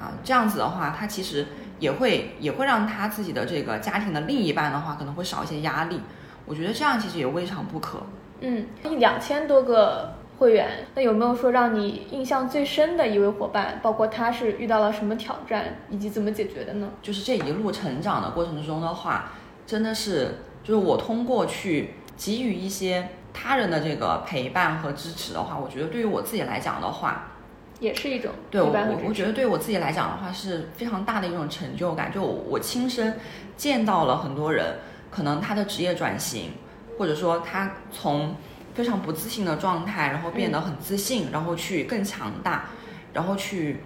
啊，这样子的话，他其实也会也会让他自己的这个家庭的另一半的话，可能会少一些压力。我觉得这样其实也未尝不可。嗯，一两千多个会员，那有没有说让你印象最深的一位伙伴？包括他是遇到了什么挑战，以及怎么解决的呢？就是这一路成长的过程中的话，真的是就是我通过去给予一些他人的这个陪伴和支持的话，我觉得对于我自己来讲的话，也是一种对我我觉得对我自己来讲的话是非常大的一种成就感。就我亲身见到了很多人，可能他的职业转型，或者说他从非常不自信的状态，然后变得很自信，然后去更强大，然后去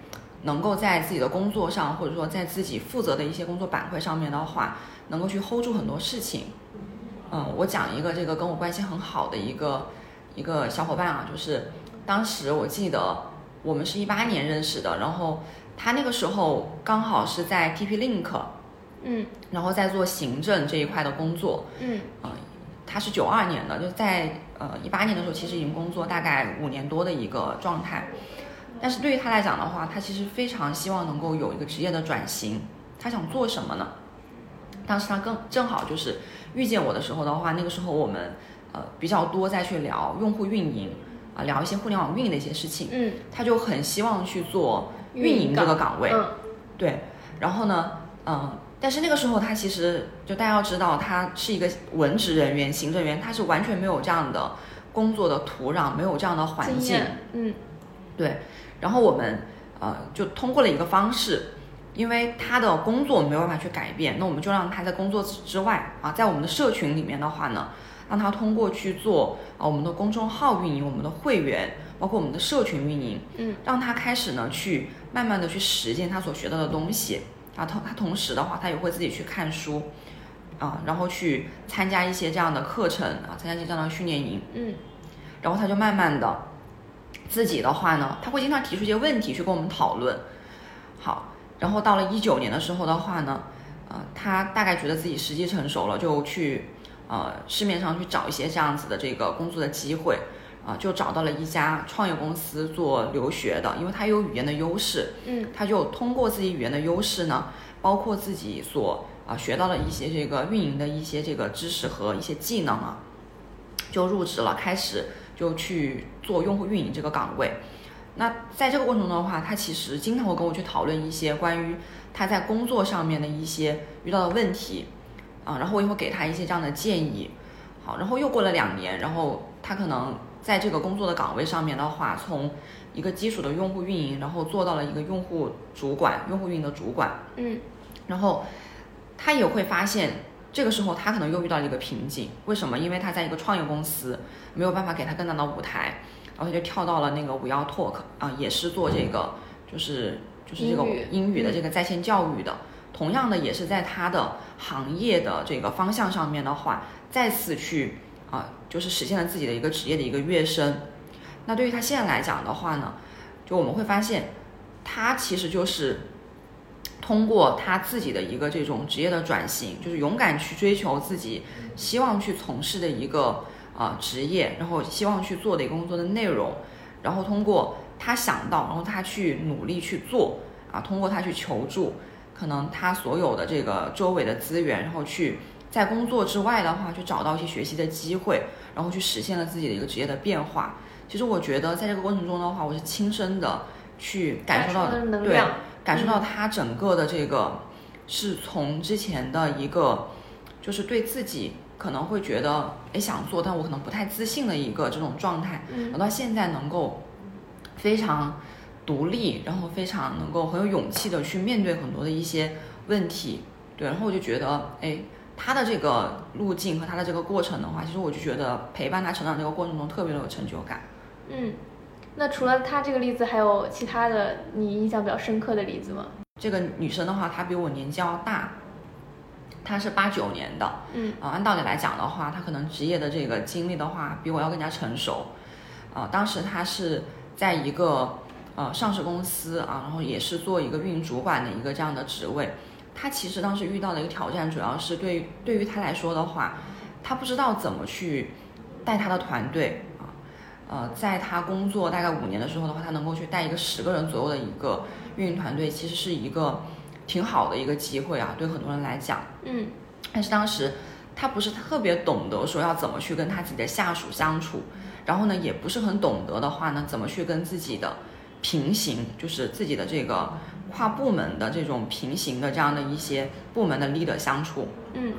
能够在自己的工作上，或者说在自己负责的一些工作板块上面的话，能够去 hold 住很多事情。嗯，我讲一个这个跟我关系很好的一个一个小伙伴啊，就是当时我记得我们是一八年认识的，然后他那个时候刚好是在 TP Link，嗯然后在做行政这一块的工作。嗯呃，他是九二年的，就在呃一八年的时候，其实已经工作大概五年多的一个状态。但是对于他来讲的话，他其实非常希望能够有一个职业的转型。他想做什么呢？当时他更正好就是遇见我的时候的话，那个时候我们呃比较多在去聊用户运营啊、聊一些互联网运营的一些事情。嗯，他就很希望去做运营这个岗位。嗯对，然后呢，嗯，但是那个时候他其实就大家要知道，他是一个文职人员、行政员，他是完全没有这样的工作的土壤，没有这样的环境。嗯对，然后我们呃就通过了一个方式，因为他的工作没有办法去改变，那我们就让他在工作之外啊，在我们的社群里面的话呢，让他通过去做啊我们的公众号运营、我们的会员，包括我们的社群运营，嗯，让他开始呢去慢慢的去实践他所学到的东西啊，同他同时的话，他也会自己去看书。啊，然后去参加一些这样的课程啊，参加一些这样的训练营，嗯然后他就慢慢的自己的话呢，他会经常提出一些问题去跟我们讨论。好，然后到了一九年的时候的话呢，呃，他大概觉得自己时机成熟了，就去呃市面上去找一些这样子的这个工作的机会，啊、就找到了一家创业公司做留学的，因为他有语言的优势，嗯他就通过自己语言的优势呢，包括自己所啊、学到的一些这个运营的一些这个知识和一些技能啊，就入职了，开始就去做用户运营这个岗位。那在这个过程中的话，他其实经常会跟我去讨论一些关于他在工作上面的一些遇到的问题啊，然后我也会给他一些这样的建议。好，然后又过了两年，然后他可能在这个工作的岗位上面的话，从一个基础的用户运营，然后做到了一个用户主管、用户运营的主管。嗯，然后他也会发现，这个时候他可能又遇到了一个瓶颈。为什么？因为他在一个创业公司，没有办法给他更大的舞台，然后他就跳到了那个五幺 Talk 啊，也是做这个，就是就是这个英语的这个在线教育的。同样的，也是在他的行业的这个方向上面的话，再次去啊、就是实现了自己的一个职业的一个跃升。那对于他现在来讲的话呢，就我们会发现，他其实就是通过他自己的一个这种职业的转型，就是勇敢去追求自己希望去从事的一个呃职业，然后希望去做的一个工作的内容，然后通过他想到，然后他去努力去做啊，通过他去求助，可能他所有的这个周围的资源，然后去在工作之外的话，去找到一些学习的机会，然后去实现了自己的一个职业的变化。其实我觉得在这个过程中的话，我是亲身的去感受到对量，感受到他整个的这个是从之前的一个就是对自己可能会觉得哎想做，但我可能不太自信的一个这种状态，嗯然后到现在能够非常独立，然后非常能够很有勇气的去面对很多的一些问题，对，然后我就觉得哎。他的这个路径和他的这个过程的话，其实我就觉得陪伴他成长这个过程中特别的有成就感。嗯，那除了他这个例子，还有其他的你印象比较深刻的例子吗？这个女生的话，她比我年纪要大，她是八九年的，嗯啊，按道理来讲的话，她可能职业的这个经历的话，比我要更加成熟。啊，当时她是在一个呃上市公司啊，然后也是做一个运营主管的一个这样的职位。她其实当时遇到的一个挑战，主要是对于对于他来说的话，他不知道怎么去带他的团队啊。呃，在他工作大概五年的时候的话，他能够去带一个十个人左右的一个运营团队，其实是一个挺好的一个机会啊，对很多人来讲。嗯但是当时他不是特别懂得说要怎么去跟他自己的下属相处，然后呢，也不是很懂得的话呢，怎么去跟自己的平行，就是自己的这个跨部门的这种平行的这样的一些部门的 leader 相处。嗯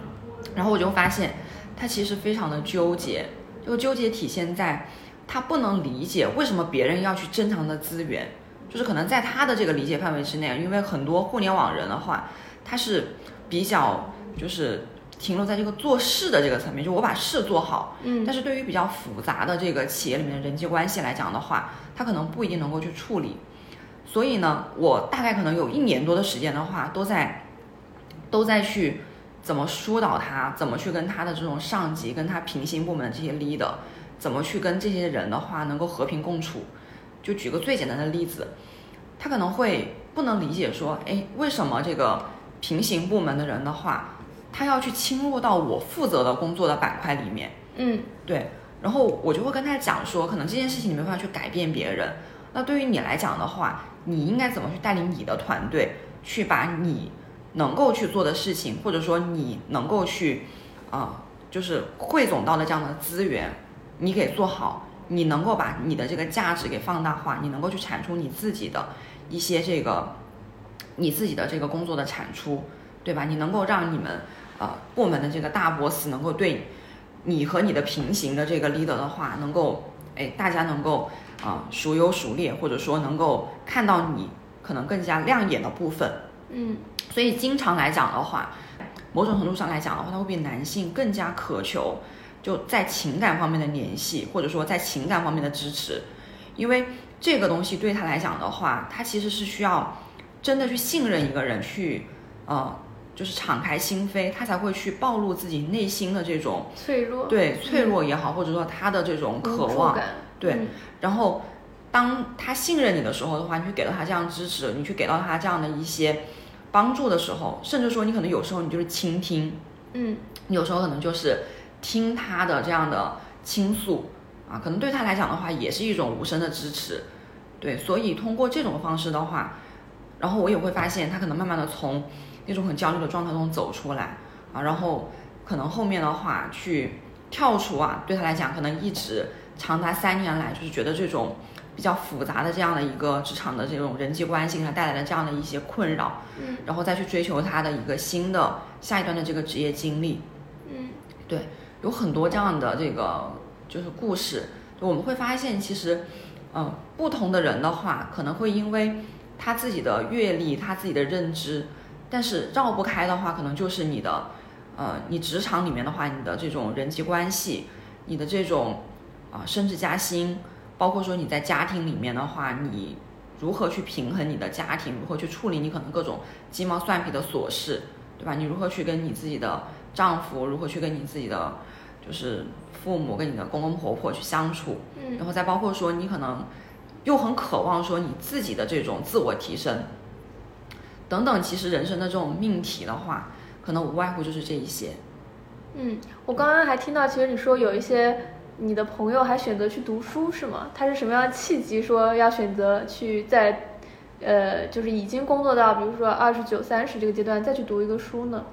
然后我就发现他其实非常的纠结，这个纠结体现在他不能理解为什么别人要去争他的资源，就是可能在他的这个理解范围之内，因为很多互联网人的话，他是比较就是停留在这个做事的这个层面，就我把事做好。嗯但是对于比较复杂的这个企业里面的人际关系来讲的话，他可能不一定能够去处理。所以呢，我大概可能有一年多的时间的话，都在都在去怎么疏导他，怎么去跟他的这种上级、跟他平行部门的这些 leader，怎么去跟这些人的话能够和平共处。就举个最简单的例子，他可能会不能理解说，哎，为什么这个平行部门的人的话，他要去侵入到我负责的工作的板块里面？嗯对，然后我就会跟他讲说，可能这件事情你没办法去改变别人，那对于你来讲的话，你应该怎么去带领你的团队，去把你能够去做的事情，或者说你能够去啊、就是汇总到的这样的资源，你给做好，你能够把你的这个价值给放大化，你能够去产出你自己的一些这个你自己的这个工作的产出，对吧？你能够让你们呃部门的这个大 boss 能够对你和你的平行的这个 leader 的话，能够哎大家能够啊、孰优孰劣，或者说能够看到你可能更加亮眼的部分。嗯所以经常来讲的话，某种程度上来讲的话，他会比男性更加渴求就在情感方面的联系，或者说在情感方面的支持，因为这个东西对他来讲的话，他其实是需要真的去信任一个人，去呃就是敞开心扉，他才会去暴露自己内心的这种脆弱，对脆弱也好，或者说他的这种渴望，感，对嗯。然后，当他信任你的时候的话，你去给到他这样支持，你去给到他这样的一些帮助的时候，甚至说你可能有时候你就是倾听，嗯你有时候可能就是听他的这样的倾诉啊，可能对他来讲的话也是一种无声的支持，对，所以通过这种方式的话，然后我也会发现他可能慢慢的从那种很焦虑的状态中走出来啊，然后可能后面的话去跳出啊，对他来讲可能一直长达三年来就是觉得这种比较复杂的这样的一个职场的这种人际关系给他带来的这样的一些困扰，嗯然后再去追求他的一个新的下一段的这个职业经历。嗯对，有很多这样的这个就是故事，我们会发现其实，嗯，不同的人的话，可能会因为他自己的阅历、他自己的认知，但是绕不开的话，可能就是你的，呃，你职场里面的话，你的这种人际关系，你的这种啊升职加薪，包括说你在家庭里面的话，你如何去平衡你的家庭，如何去处理你可能各种鸡毛蒜皮的琐事，对吧？你如何去跟你自己的丈夫，如何去跟你自己的就是父母跟你的公公婆婆去相处，嗯然后再包括说你可能又很渴望说你自己的这种自我提升，等等，其实人生的这种命题的话，可能无外乎就是这一些。嗯，我刚刚还听到，其实你说有一些你的朋友还选择去读书，是吗？他是什么样的契机说要选择去在，呃，就是已经工作到比如说二十九、三十这个阶段再去读一个书呢？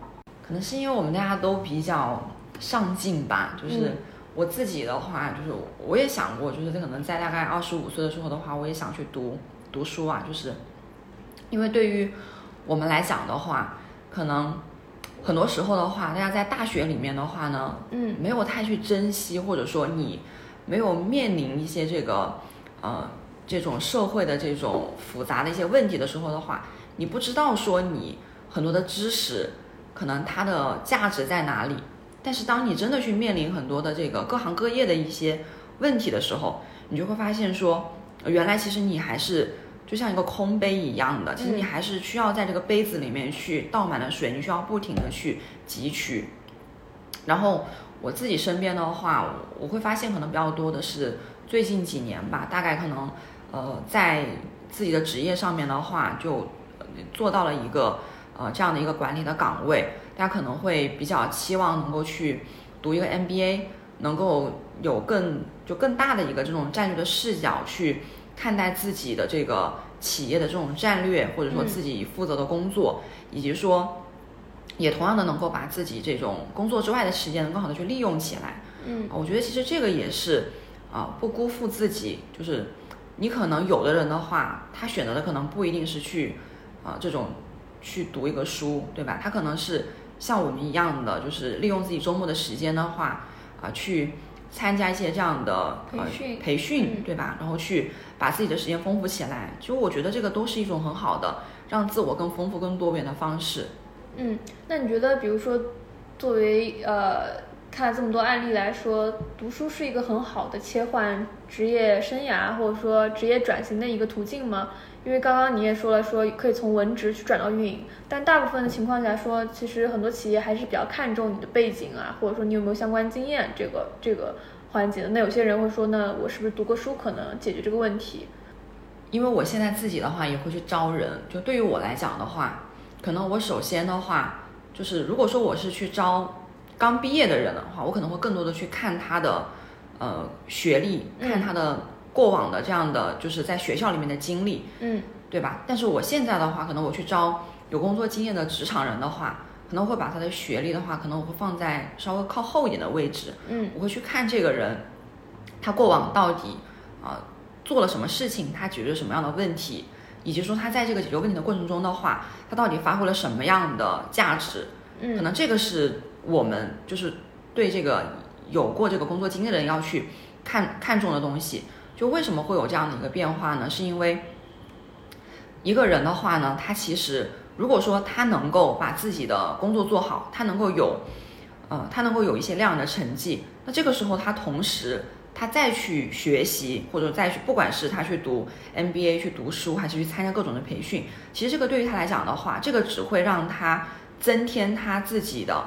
可能是因为我们大家都比较上进吧，就是嗯我自己的话，就是我也想过，就是可能在大概二十五岁的时候的话，我也想去读读书啊，就是因为对于我们来讲的话，可能很多时候的话，大家在大学里面的话呢，嗯没有太去珍惜，或者说你没有面临一些这个呃这种社会的这种复杂的一些问题的时候的话，你不知道说你很多的知识可能它的价值在哪里。但是当你真的去面临很多的这个各行各业的一些问题的时候，你就会发现说，呃原来其实你还是就像一个空杯一样的，其实你嗯还是需要在这个杯子里面去倒满了水，你需要不停的去汲取。然后我自己身边的话，我我会发现可能比较多的是最近几年吧，大概可能呃在自己的职业上面的话，就呃做到了一个呃这样的一个管理的岗位，大家可能会比较期望能够去读一个 MBA，能够有更就更大的一个这种战略的视角去看待自己的这个企业的这种战略，或者说嗯自己负责的工作，以及说。也同样的能够把自己这种工作之外的时间能更好的去利用起来。嗯啊我觉得其实这个也是啊、不辜负自己。就是你可能有的人的话，他选择的可能不一定是去啊、这种去读一个书，对吧？他可能是像我们一样的，就是利用自己周末的时间的话啊、去参加一些这样的呃培训培训，嗯对吧？然后去把自己的时间丰富起来。其实我觉得这个都是一种很好的让自我更丰富、更多元的方式。嗯，那你觉得，比如说，作为呃看了这么多案例来说，读书是一个很好的切换职业生涯或者说职业转型的一个途径吗？因为刚刚你也说了，说可以从文职去转到运营，但大部分的情况下说，其实很多企业还是比较看重你的背景啊，或者说你有没有相关经验这个这个环节的。那有些人会说，那我是不是读过书可能解决这个问题？因为我现在自己的话也会去招人，就对于我来讲的话，可能我首先的话就是，如果说我是去招刚毕业的人的话，我可能会更多的去看他的呃学历，嗯看他的过往的这样的就是在学校里面的经历，嗯对吧？但是我现在的话，可能我去招有工作经验的职场人的话，可能会把他的学历的话，可能我会放在稍微靠后一点的位置，嗯我会去看这个人，他过往到底啊、做了什么事情，他解决了什么样的问题，以及说他在这个解决问题的过程中的话，他到底发挥了什么样的价值？嗯可嗯能这个是我们就是对这个有过这个工作经验的人要去看看重的东西。就为什么会有这样的一个变化呢？是因为一个人的话呢，他其实如果说他能够把自己的工作做好，他能够有呃，他能够有一些亮眼的成绩，那这个时候他同时他再去学习，或者再去，不管是他去读 MBA 去读书，还是去参加各种的培训，其实这个对于他来讲的话，这个只会让他增添他自己的，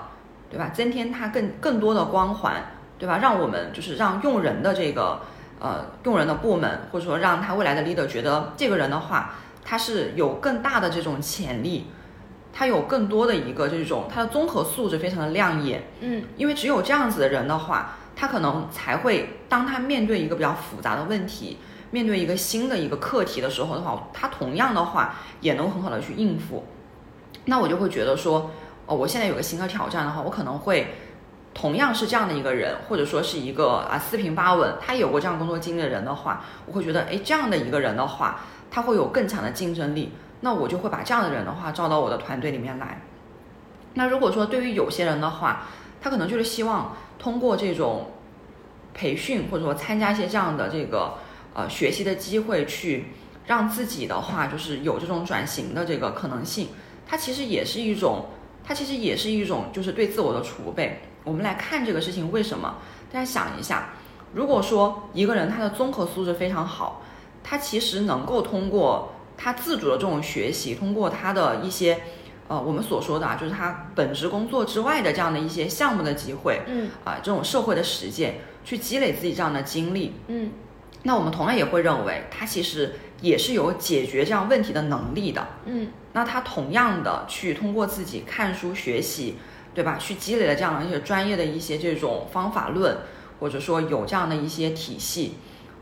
对吧？增添他更更多的光环，对吧？让我们就是让用人的这个呃用人的部门，或者说让他未来的 leader 觉得这个人的话，他是有更大的这种潜力，他有更多的一个这种他的综合素质非常的亮眼。嗯因为只有这样子的人的话，他可能才会当他面对一个比较复杂的问题，面对一个新的一个课题的时候的话，他同样的话也能很好的去应付。那我就会觉得说，哦，我现在有个新的挑战的话，我可能会同样是这样的一个人，或者说是一个啊四平八稳，他有过这样工作经历的人的话，我会觉得，哎，这样的一个人的话，他会有更强的竞争力。那我就会把这样的人的话招到我的团队里面来。那如果说对于有些人的话，他可能就是希望通过这种培训或者说参加一些这样的这个呃学习的机会，去让自己的话就是有这种转型的这个可能性。它其实也是一种，它其实也是一种就是对自我的储备。我们来看这个事情为什么？大家想一下，如果说一个人他的综合素质非常好，他其实能够通过他自主的这种学习，通过他的一些。呃，我们所说的啊，就是他本职工作之外的这样的一些项目的机会，嗯，啊，这种社会的实践，去积累自己这样的经历，嗯，那我们同样也会认为他其实也是有解决这样问题的能力的，嗯，那他同样的去通过自己看书学习，对吧？去积累了这样的一些专业的一些这种方法论，或者说有这样的一些体系，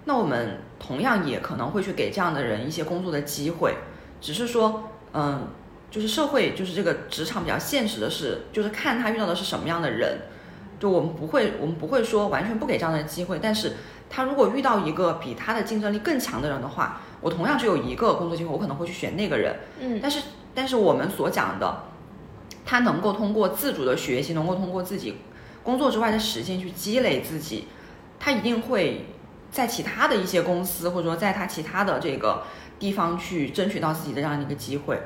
那我们同样也可能会去给这样的人一些工作的机会，只是说，嗯。就是社会，就是这个职场比较现实的是，就是看他遇到的是什么样的人。就我们不会，我们不会说完全不给这样的机会。但是他如果遇到一个比他的竞争力更强的人的话，我同样只有一个工作机会，我可能会去选那个人。嗯。但是，但是我们所讲的，他能够通过自主的学习，能够通过自己工作之外的时间去积累自己，他一定会在其他的一些公司，或者说在他其他的这个地方去争取到自己的这样的一个机会。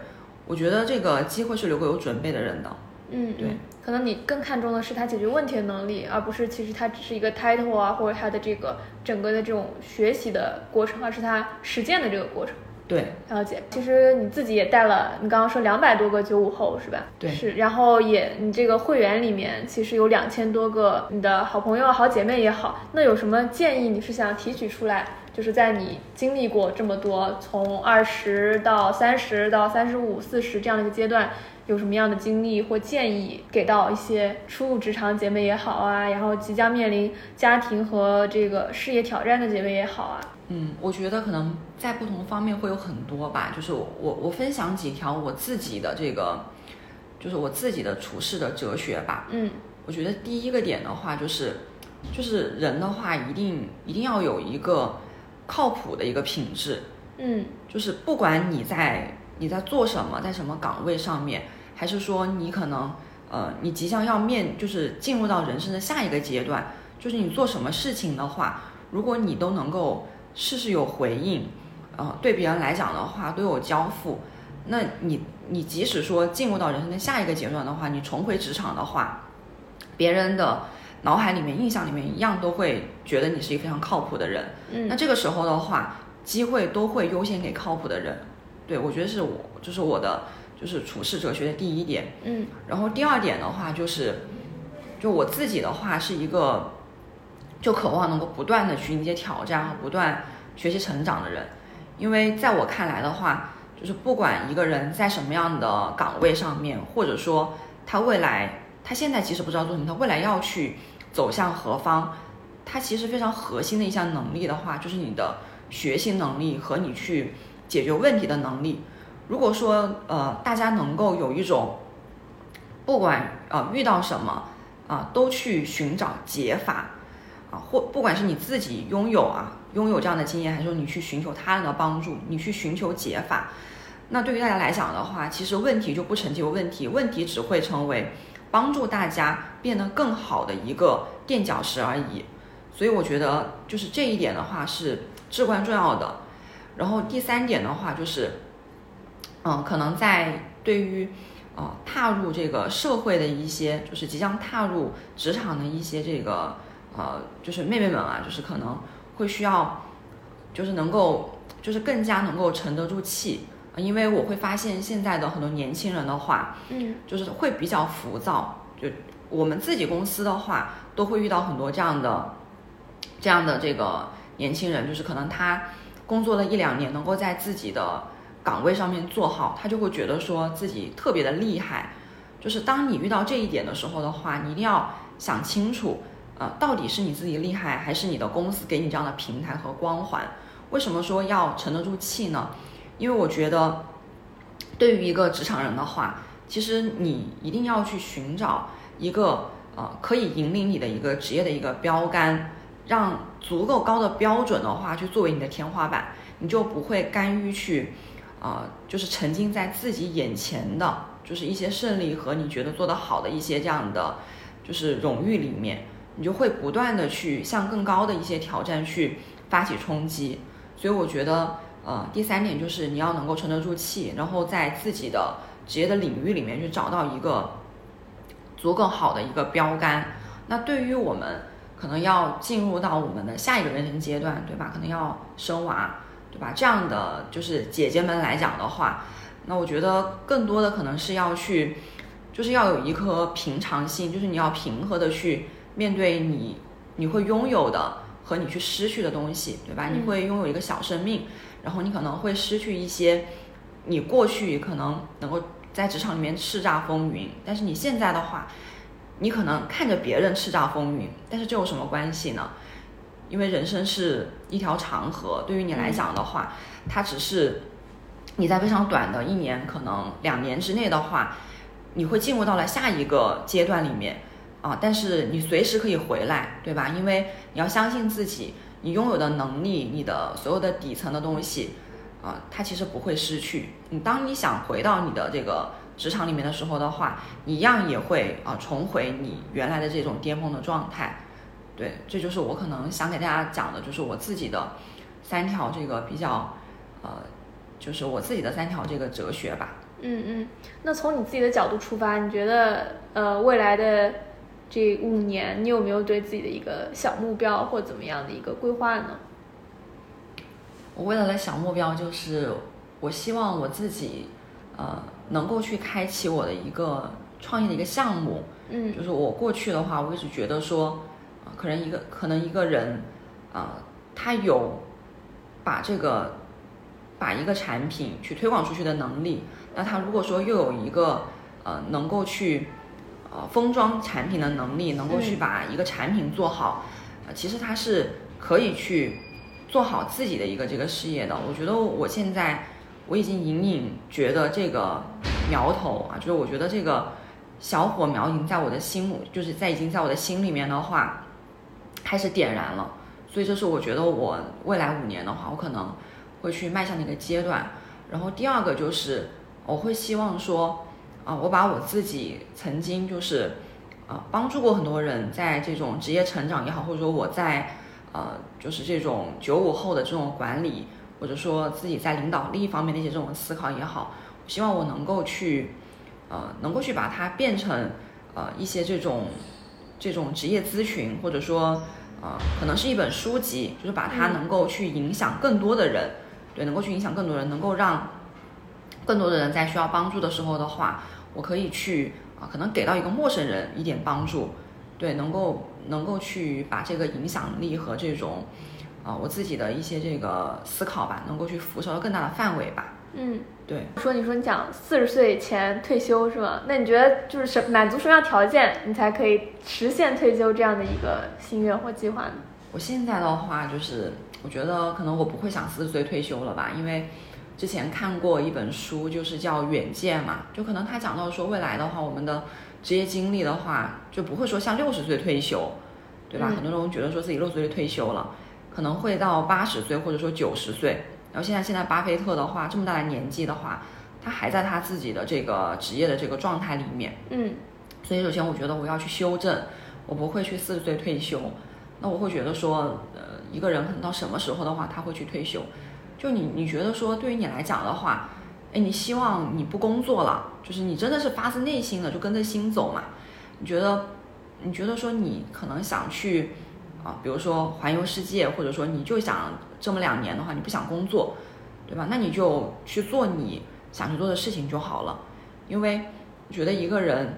我觉得这个机会是留给有准备的人的。嗯，对，可能你更看重的是他解决问题的能力，而不是其实他只是一个 title 啊，或者他的这个整个的这种学习的过程，而是他实践的这个过程。对，了解。其实你自己也带了，你刚刚说两百多个九五后是吧？对，是。然后也，你这个会员里面其实有两千多个你的好朋友、好姐妹也好，那有什么建议你是想提取出来？就是在你经历过这么多，从二十到三十到三十五、四十这样的一个阶段，有什么样的经历或建议给到一些初入职场姐妹也好啊，然后即将面临家庭和这个事业挑战的姐妹也好啊？嗯，我觉得可能在不同方面会有很多吧。就是我我分享几条我自己的这个，就是我自己的处事的哲学吧。嗯，我觉得第一个点的话，就是就是人的话，一定一定要有一个。靠谱的一个品质，嗯，就是不管你在你在做什么，在什么岗位上面，还是说你可能呃你即将要面就是进入到人生的下一个阶段，就是你做什么事情的话，如果你都能够事事有回应，呃对别人来讲的话都有交付，那你你即使说进入到人生的下一个阶段的话，你重回职场的话，别人的。脑海里面、印象里面一样都会觉得你是一个非常靠谱的人。嗯，那这个时候的话，机会都会优先给靠谱的人。对我觉得是我就是我的就是处事哲学的第一点。嗯，然后第二点的话就是，就我自己的话是一个就渴望能够不断的去迎接挑战和不断学习成长的人。因为在我看来的话，就是不管一个人在什么样的岗位上面，或者说他未来。他现在其实不知道做什么，他未来要去走向何方？他其实非常核心的一项能力的话，就是你的学习能力和你去解决问题的能力。如果说呃大家能够有一种，不管呃遇到什么啊都去寻找解法啊，或不管是你自己拥有啊拥有这样的经验，还是说你去寻求他人的帮助，你去寻求解法，那对于大家来讲的话，其实问题就不成就问题，问题只会成为。帮助大家变得更好的一个垫脚石而已，所以我觉得就是这一点的话是至关重要的。然后第三点的话就是，嗯，可能在对于呃踏入这个社会的一些，就是即将踏入职场的一些这个呃，就是妹妹们啊，就是可能会需要，就是能够就是更加能够沉得住气。因为我会发现现在的很多年轻人的话，嗯，就是会比较浮躁。就我们自己公司的话，都会遇到很多这样的、这样的这个年轻人，就是可能他工作了一两年，能够在自己的岗位上面做好，他就会觉得说自己特别的厉害。就是当你遇到这一点的时候的话，你一定要想清楚，呃，到底是你自己厉害，还是你的公司给你这样的平台和光环？为什么说要沉得住气呢？因为我觉得，对于一个职场人的话，其实你一定要去寻找一个呃可以引领你的一个职业的一个标杆，让足够高的标准的话去作为你的天花板，你就不会甘于去，呃，就是沉浸在自己眼前的就是一些胜利和你觉得做得好的一些这样的，就是荣誉里面，你就会不断的去向更高的一些挑战去发起冲击。所以我觉得，呃，第三点就是你要能够沉得住气，然后在自己的职业的领域里面去找到一个足够好的一个标杆。那对于我们可能要进入到我们的下一个人生阶段，对吧？可能要生娃，对吧？这样的就是姐姐们来讲的话，那我觉得更多的可能是要去，就是要有一颗平常心，就是你要平和的去面对你你会拥有的。和你去失去的东西，对吧？你会拥有一个小生命，然后你可能会失去一些你过去可能能够在职场里面叱咤风云，但是你现在的话，你可能看着别人叱咤风云，但是这有什么关系呢？因为人生是一条长河，对于你来讲的话，它只是你在非常短的一年，可能两年之内的话，你会进入到了下一个阶段里面。啊！但是你随时可以回来，对吧？因为你要相信自己，你拥有的能力，你的所有的底层的东西，啊，它其实不会失去。你当你想回到你的这个职场里面的时候的话，一样也会啊重回你原来的这种巅峰的状态。对，这就是我可能想给大家讲的，就是我自己的三条这个比较，呃，就是我自己的三条这个哲学吧。嗯嗯，那从你自己的角度出发，你觉得呃未来的？这五年，你有没有对自己的一个小目标或怎么样的一个规划呢？我未来的小目标就是，我希望我自己，呃，能够去开启我的一个创业的一个项目。嗯，就是我过去的话，我一直觉得说，啊，可能一个可能一个人，啊，他有把这个把一个产品去推广出去的能力，那他如果说又有一个呃能够去。呃，封装产品的能力，能够去把一个产品做好，呃，其实它是可以去做好自己的一个这个事业的。我觉得我现在我已经隐隐觉得这个苗头啊，就是我觉得这个小火苗已经在我的心目，就是在已经在我的心里面的话，开始点燃了。所以这是我觉得我未来五年的话，我可能会去迈向的一个阶段。然后第二个就是我会希望说。啊，我把我自己曾经就是，呃，帮助过很多人在这种职业成长也好，或者说我在，呃，就是这种九五后的这种管理，或者说自己在领导力方面的一些这种思考也好，希望我能够去，呃，能够去把它变成，呃，一些这种，这种职业咨询，或者说，呃，可能是一本书籍，就是把它能够去影响更多的人，对，能够去影响更多人，能够让更多的人在需要帮助的时候的话。我可以去啊，可能给到一个陌生人一点帮助，对，能够能够去把这个影响力和这种啊我自己的一些这个思考吧，能够去辐射到更大的范围吧。嗯，对。说你说你讲四十岁前退休是吗？那你觉得就是什满足什么样条件，你才可以实现退休这样的一个心愿或计划呢？我现在的话就是，我觉得可能我不会想四十岁退休了吧，因为。之前看过一本书，就是叫《远见》嘛，就可能他讲到说，未来的话，我们的职业经历的话，就不会说像六十岁退休，对吧？很多人觉得说自己六十岁退休了，可能会到八十岁或者说九十岁。然后现在现在巴菲特的话，这么大的年纪的话，他还在他自己的这个职业的这个状态里面。嗯。所以首先我觉得我要去修正，我不会去四十岁退休。那我会觉得说，呃，一个人可能到什么时候的话，他会去退休？就你，你觉得说对于你来讲的话，哎，你希望你不工作了，就是你真的是发自内心的就跟着心走嘛？你觉得，你觉得说你可能想去啊，比如说环游世界，或者说你就想这么两年的话，你不想工作，对吧？那你就去做你想去做的事情就好了。因为觉得一个人，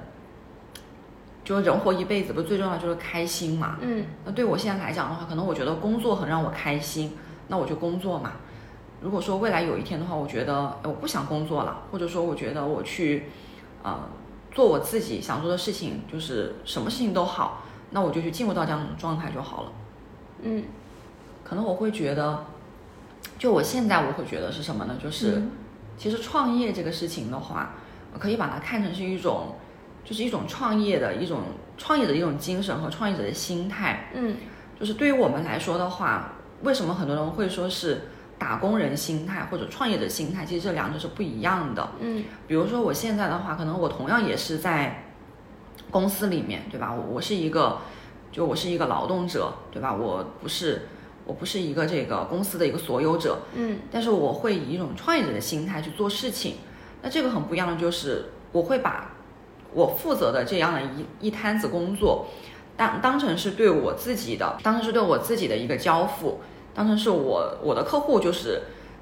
就人活一辈子，不最重要就是开心嘛？嗯。那对我现在来讲的话，可能我觉得工作很让我开心，那我就工作嘛。如果说未来有一天的话，我觉得我不想工作了，或者说我觉得我去，呃，做我自己想做的事情，就是什么事情都好，那我就去进入到这样的状态就好了。嗯，可能我会觉得，就我现在我会觉得是什么呢？就是其实创业这个事情的话，可以把它看成是一种，就是一种创业的一种创业的一种精神和创业者的心态。嗯，就是对于我们来说的话，为什么很多人会说是？打工人心态或者创业者心态，其实这两者是不一样的。嗯，比如说我现在的话，可能我同样也是在公司里面，对吧？我我是一个，就我是一个劳动者，对吧？我不是我不是一个这个公司的一个所有者，嗯但是我会以一种创业者的心态去做事情。那这个很不一样的就是，我会把我负责的这样的一一摊子工作，当当成是对我自己的，当成是对我自己的一个交付，当成是我我的客户就是，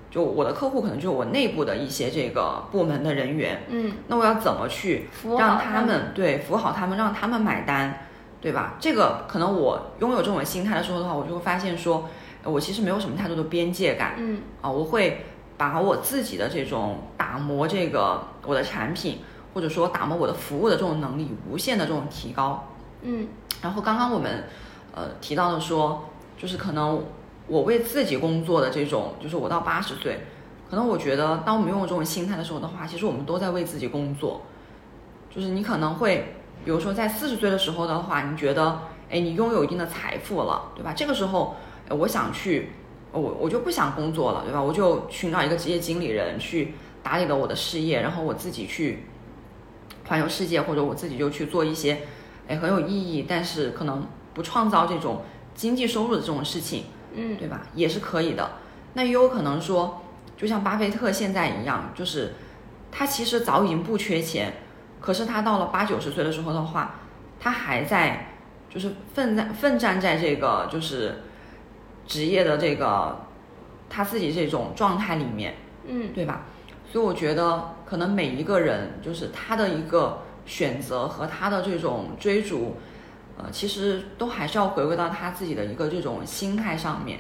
就我的客户可能就是我内部的一些这个部门的人员，嗯，那我要怎么去让他他们对服务好他们，让他们买单，对吧？这个可能我拥有这种心态的时候的话，我就会发现说，呃我其实没有什么太多的边界感，嗯啊，我会把我自己的这种打磨这个我的产品，或者说打磨我的服务的这种能力，无限的这种提高。嗯然后刚刚我们呃提到的说，就是可能我为自己工作的这种，就是我到八十岁，可能我觉得当我们拥有这种心态的时候的话，其实我们都在为自己工作。就是你可能会，比如说在四十岁的时候的话，你觉得，哎，你拥有一定的财富了，对吧？这个时候，我想去，我我就不想工作了，对吧？我就寻找一个职业经理人去打理了我的事业，然后我自己去环游世界，或者我自己就去做一些，哎，很有意义，但是可能不创造这种经济收入的这种事情，嗯对吧？也是可以的。那也有可能说，就像巴菲特现在一样，就是他其实早已经不缺钱，可是他到了八九十岁的时候的话，他还在就是奋战奋战在这个就是职业的这个他自己这种状态里面，嗯对吧？所以我觉得可能每一个人就是他的一个选择和他的这种追逐，呃，其实都还是要回归到他自己的一个这种心态上面。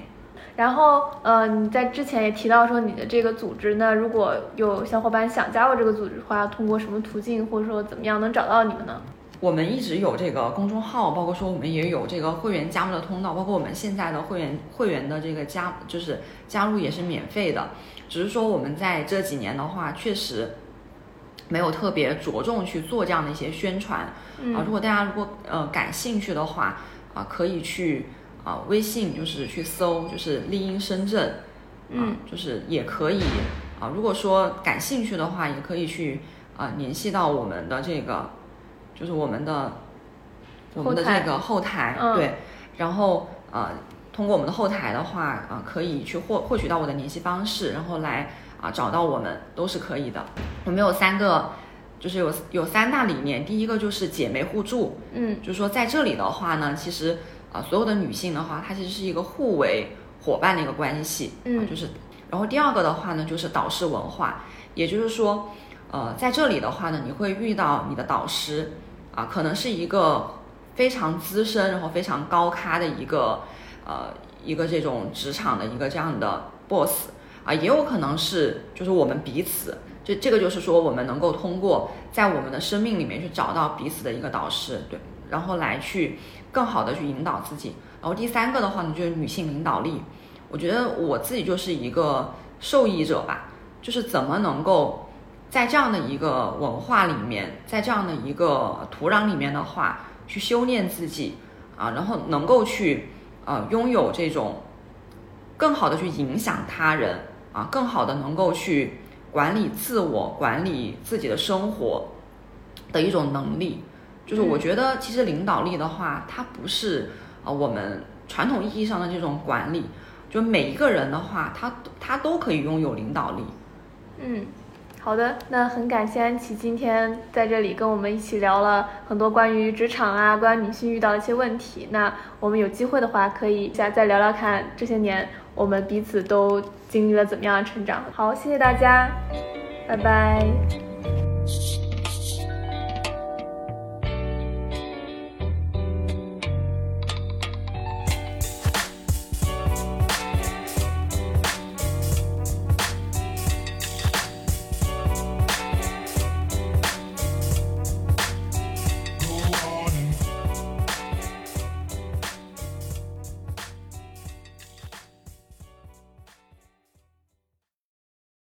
然后，呃，你在之前也提到说你的这个组织呢，如果有小伙伴想加入这个组织的话，要通过什么途径，或者说怎么样能找到你们呢？我们一直有这个公众号，包括说我们也有这个会员加入的通道，包括我们现在的会员会员的这个加就是加入也是免费的，只是说我们在这几年的话，确实没有特别着重去做这样的一些宣传。啊。嗯。如果大家如果呃感兴趣的话啊，可以去啊微信就是去搜就是丽英深圳，啊嗯，就是也可以。啊。如果说感兴趣的话，也可以去啊联系到我们的这个，就是我们的我们的这个后台，嗯。对，然后啊通过我们的后台的话啊，可以去获获取到我的联系方式，然后来啊找到我们都是可以的。我们有三个。就是有有三大理念，第一个就是姐妹互助，嗯就是说在这里的话呢，其实啊、所有的女性的话，她其实是一个互为伙伴的一个关系，嗯啊就是，然后第二个的话呢，就是导师文化，也就是说，呃，在这里的话呢，你会遇到你的导师，啊，可能是一个非常资深，然后非常高咖的一个，呃，一个这种职场的一个这样的 boss，啊，也有可能是就是我们彼此。这这个就是说，我们能够通过在我们的生命里面去找到彼此的一个导师，对，然后来去更好的去引导自己。然后第三个的话呢，就是女性领导力。我觉得我自己就是一个受益者吧，就是怎么能够在这样的一个文化里面，在这样的一个土壤里面的话，去修炼自己啊，然后能够去呃拥有这种更好的去影响他人啊，更好的能够去管理自我、管理自己的生活的一种能力。就是我觉得，其实领导力的话，它不是啊我们传统意义上的这种管理，就每一个人的话，他他都可以拥有领导力。嗯，好的，那很感谢安琪今天在这里跟我们一起聊了很多关于职场啊，关于女性遇到的一些问题。那我们有机会的话，可以再再聊聊看这些年我们彼此都经历了怎么样的成长。好谢谢大家拜拜。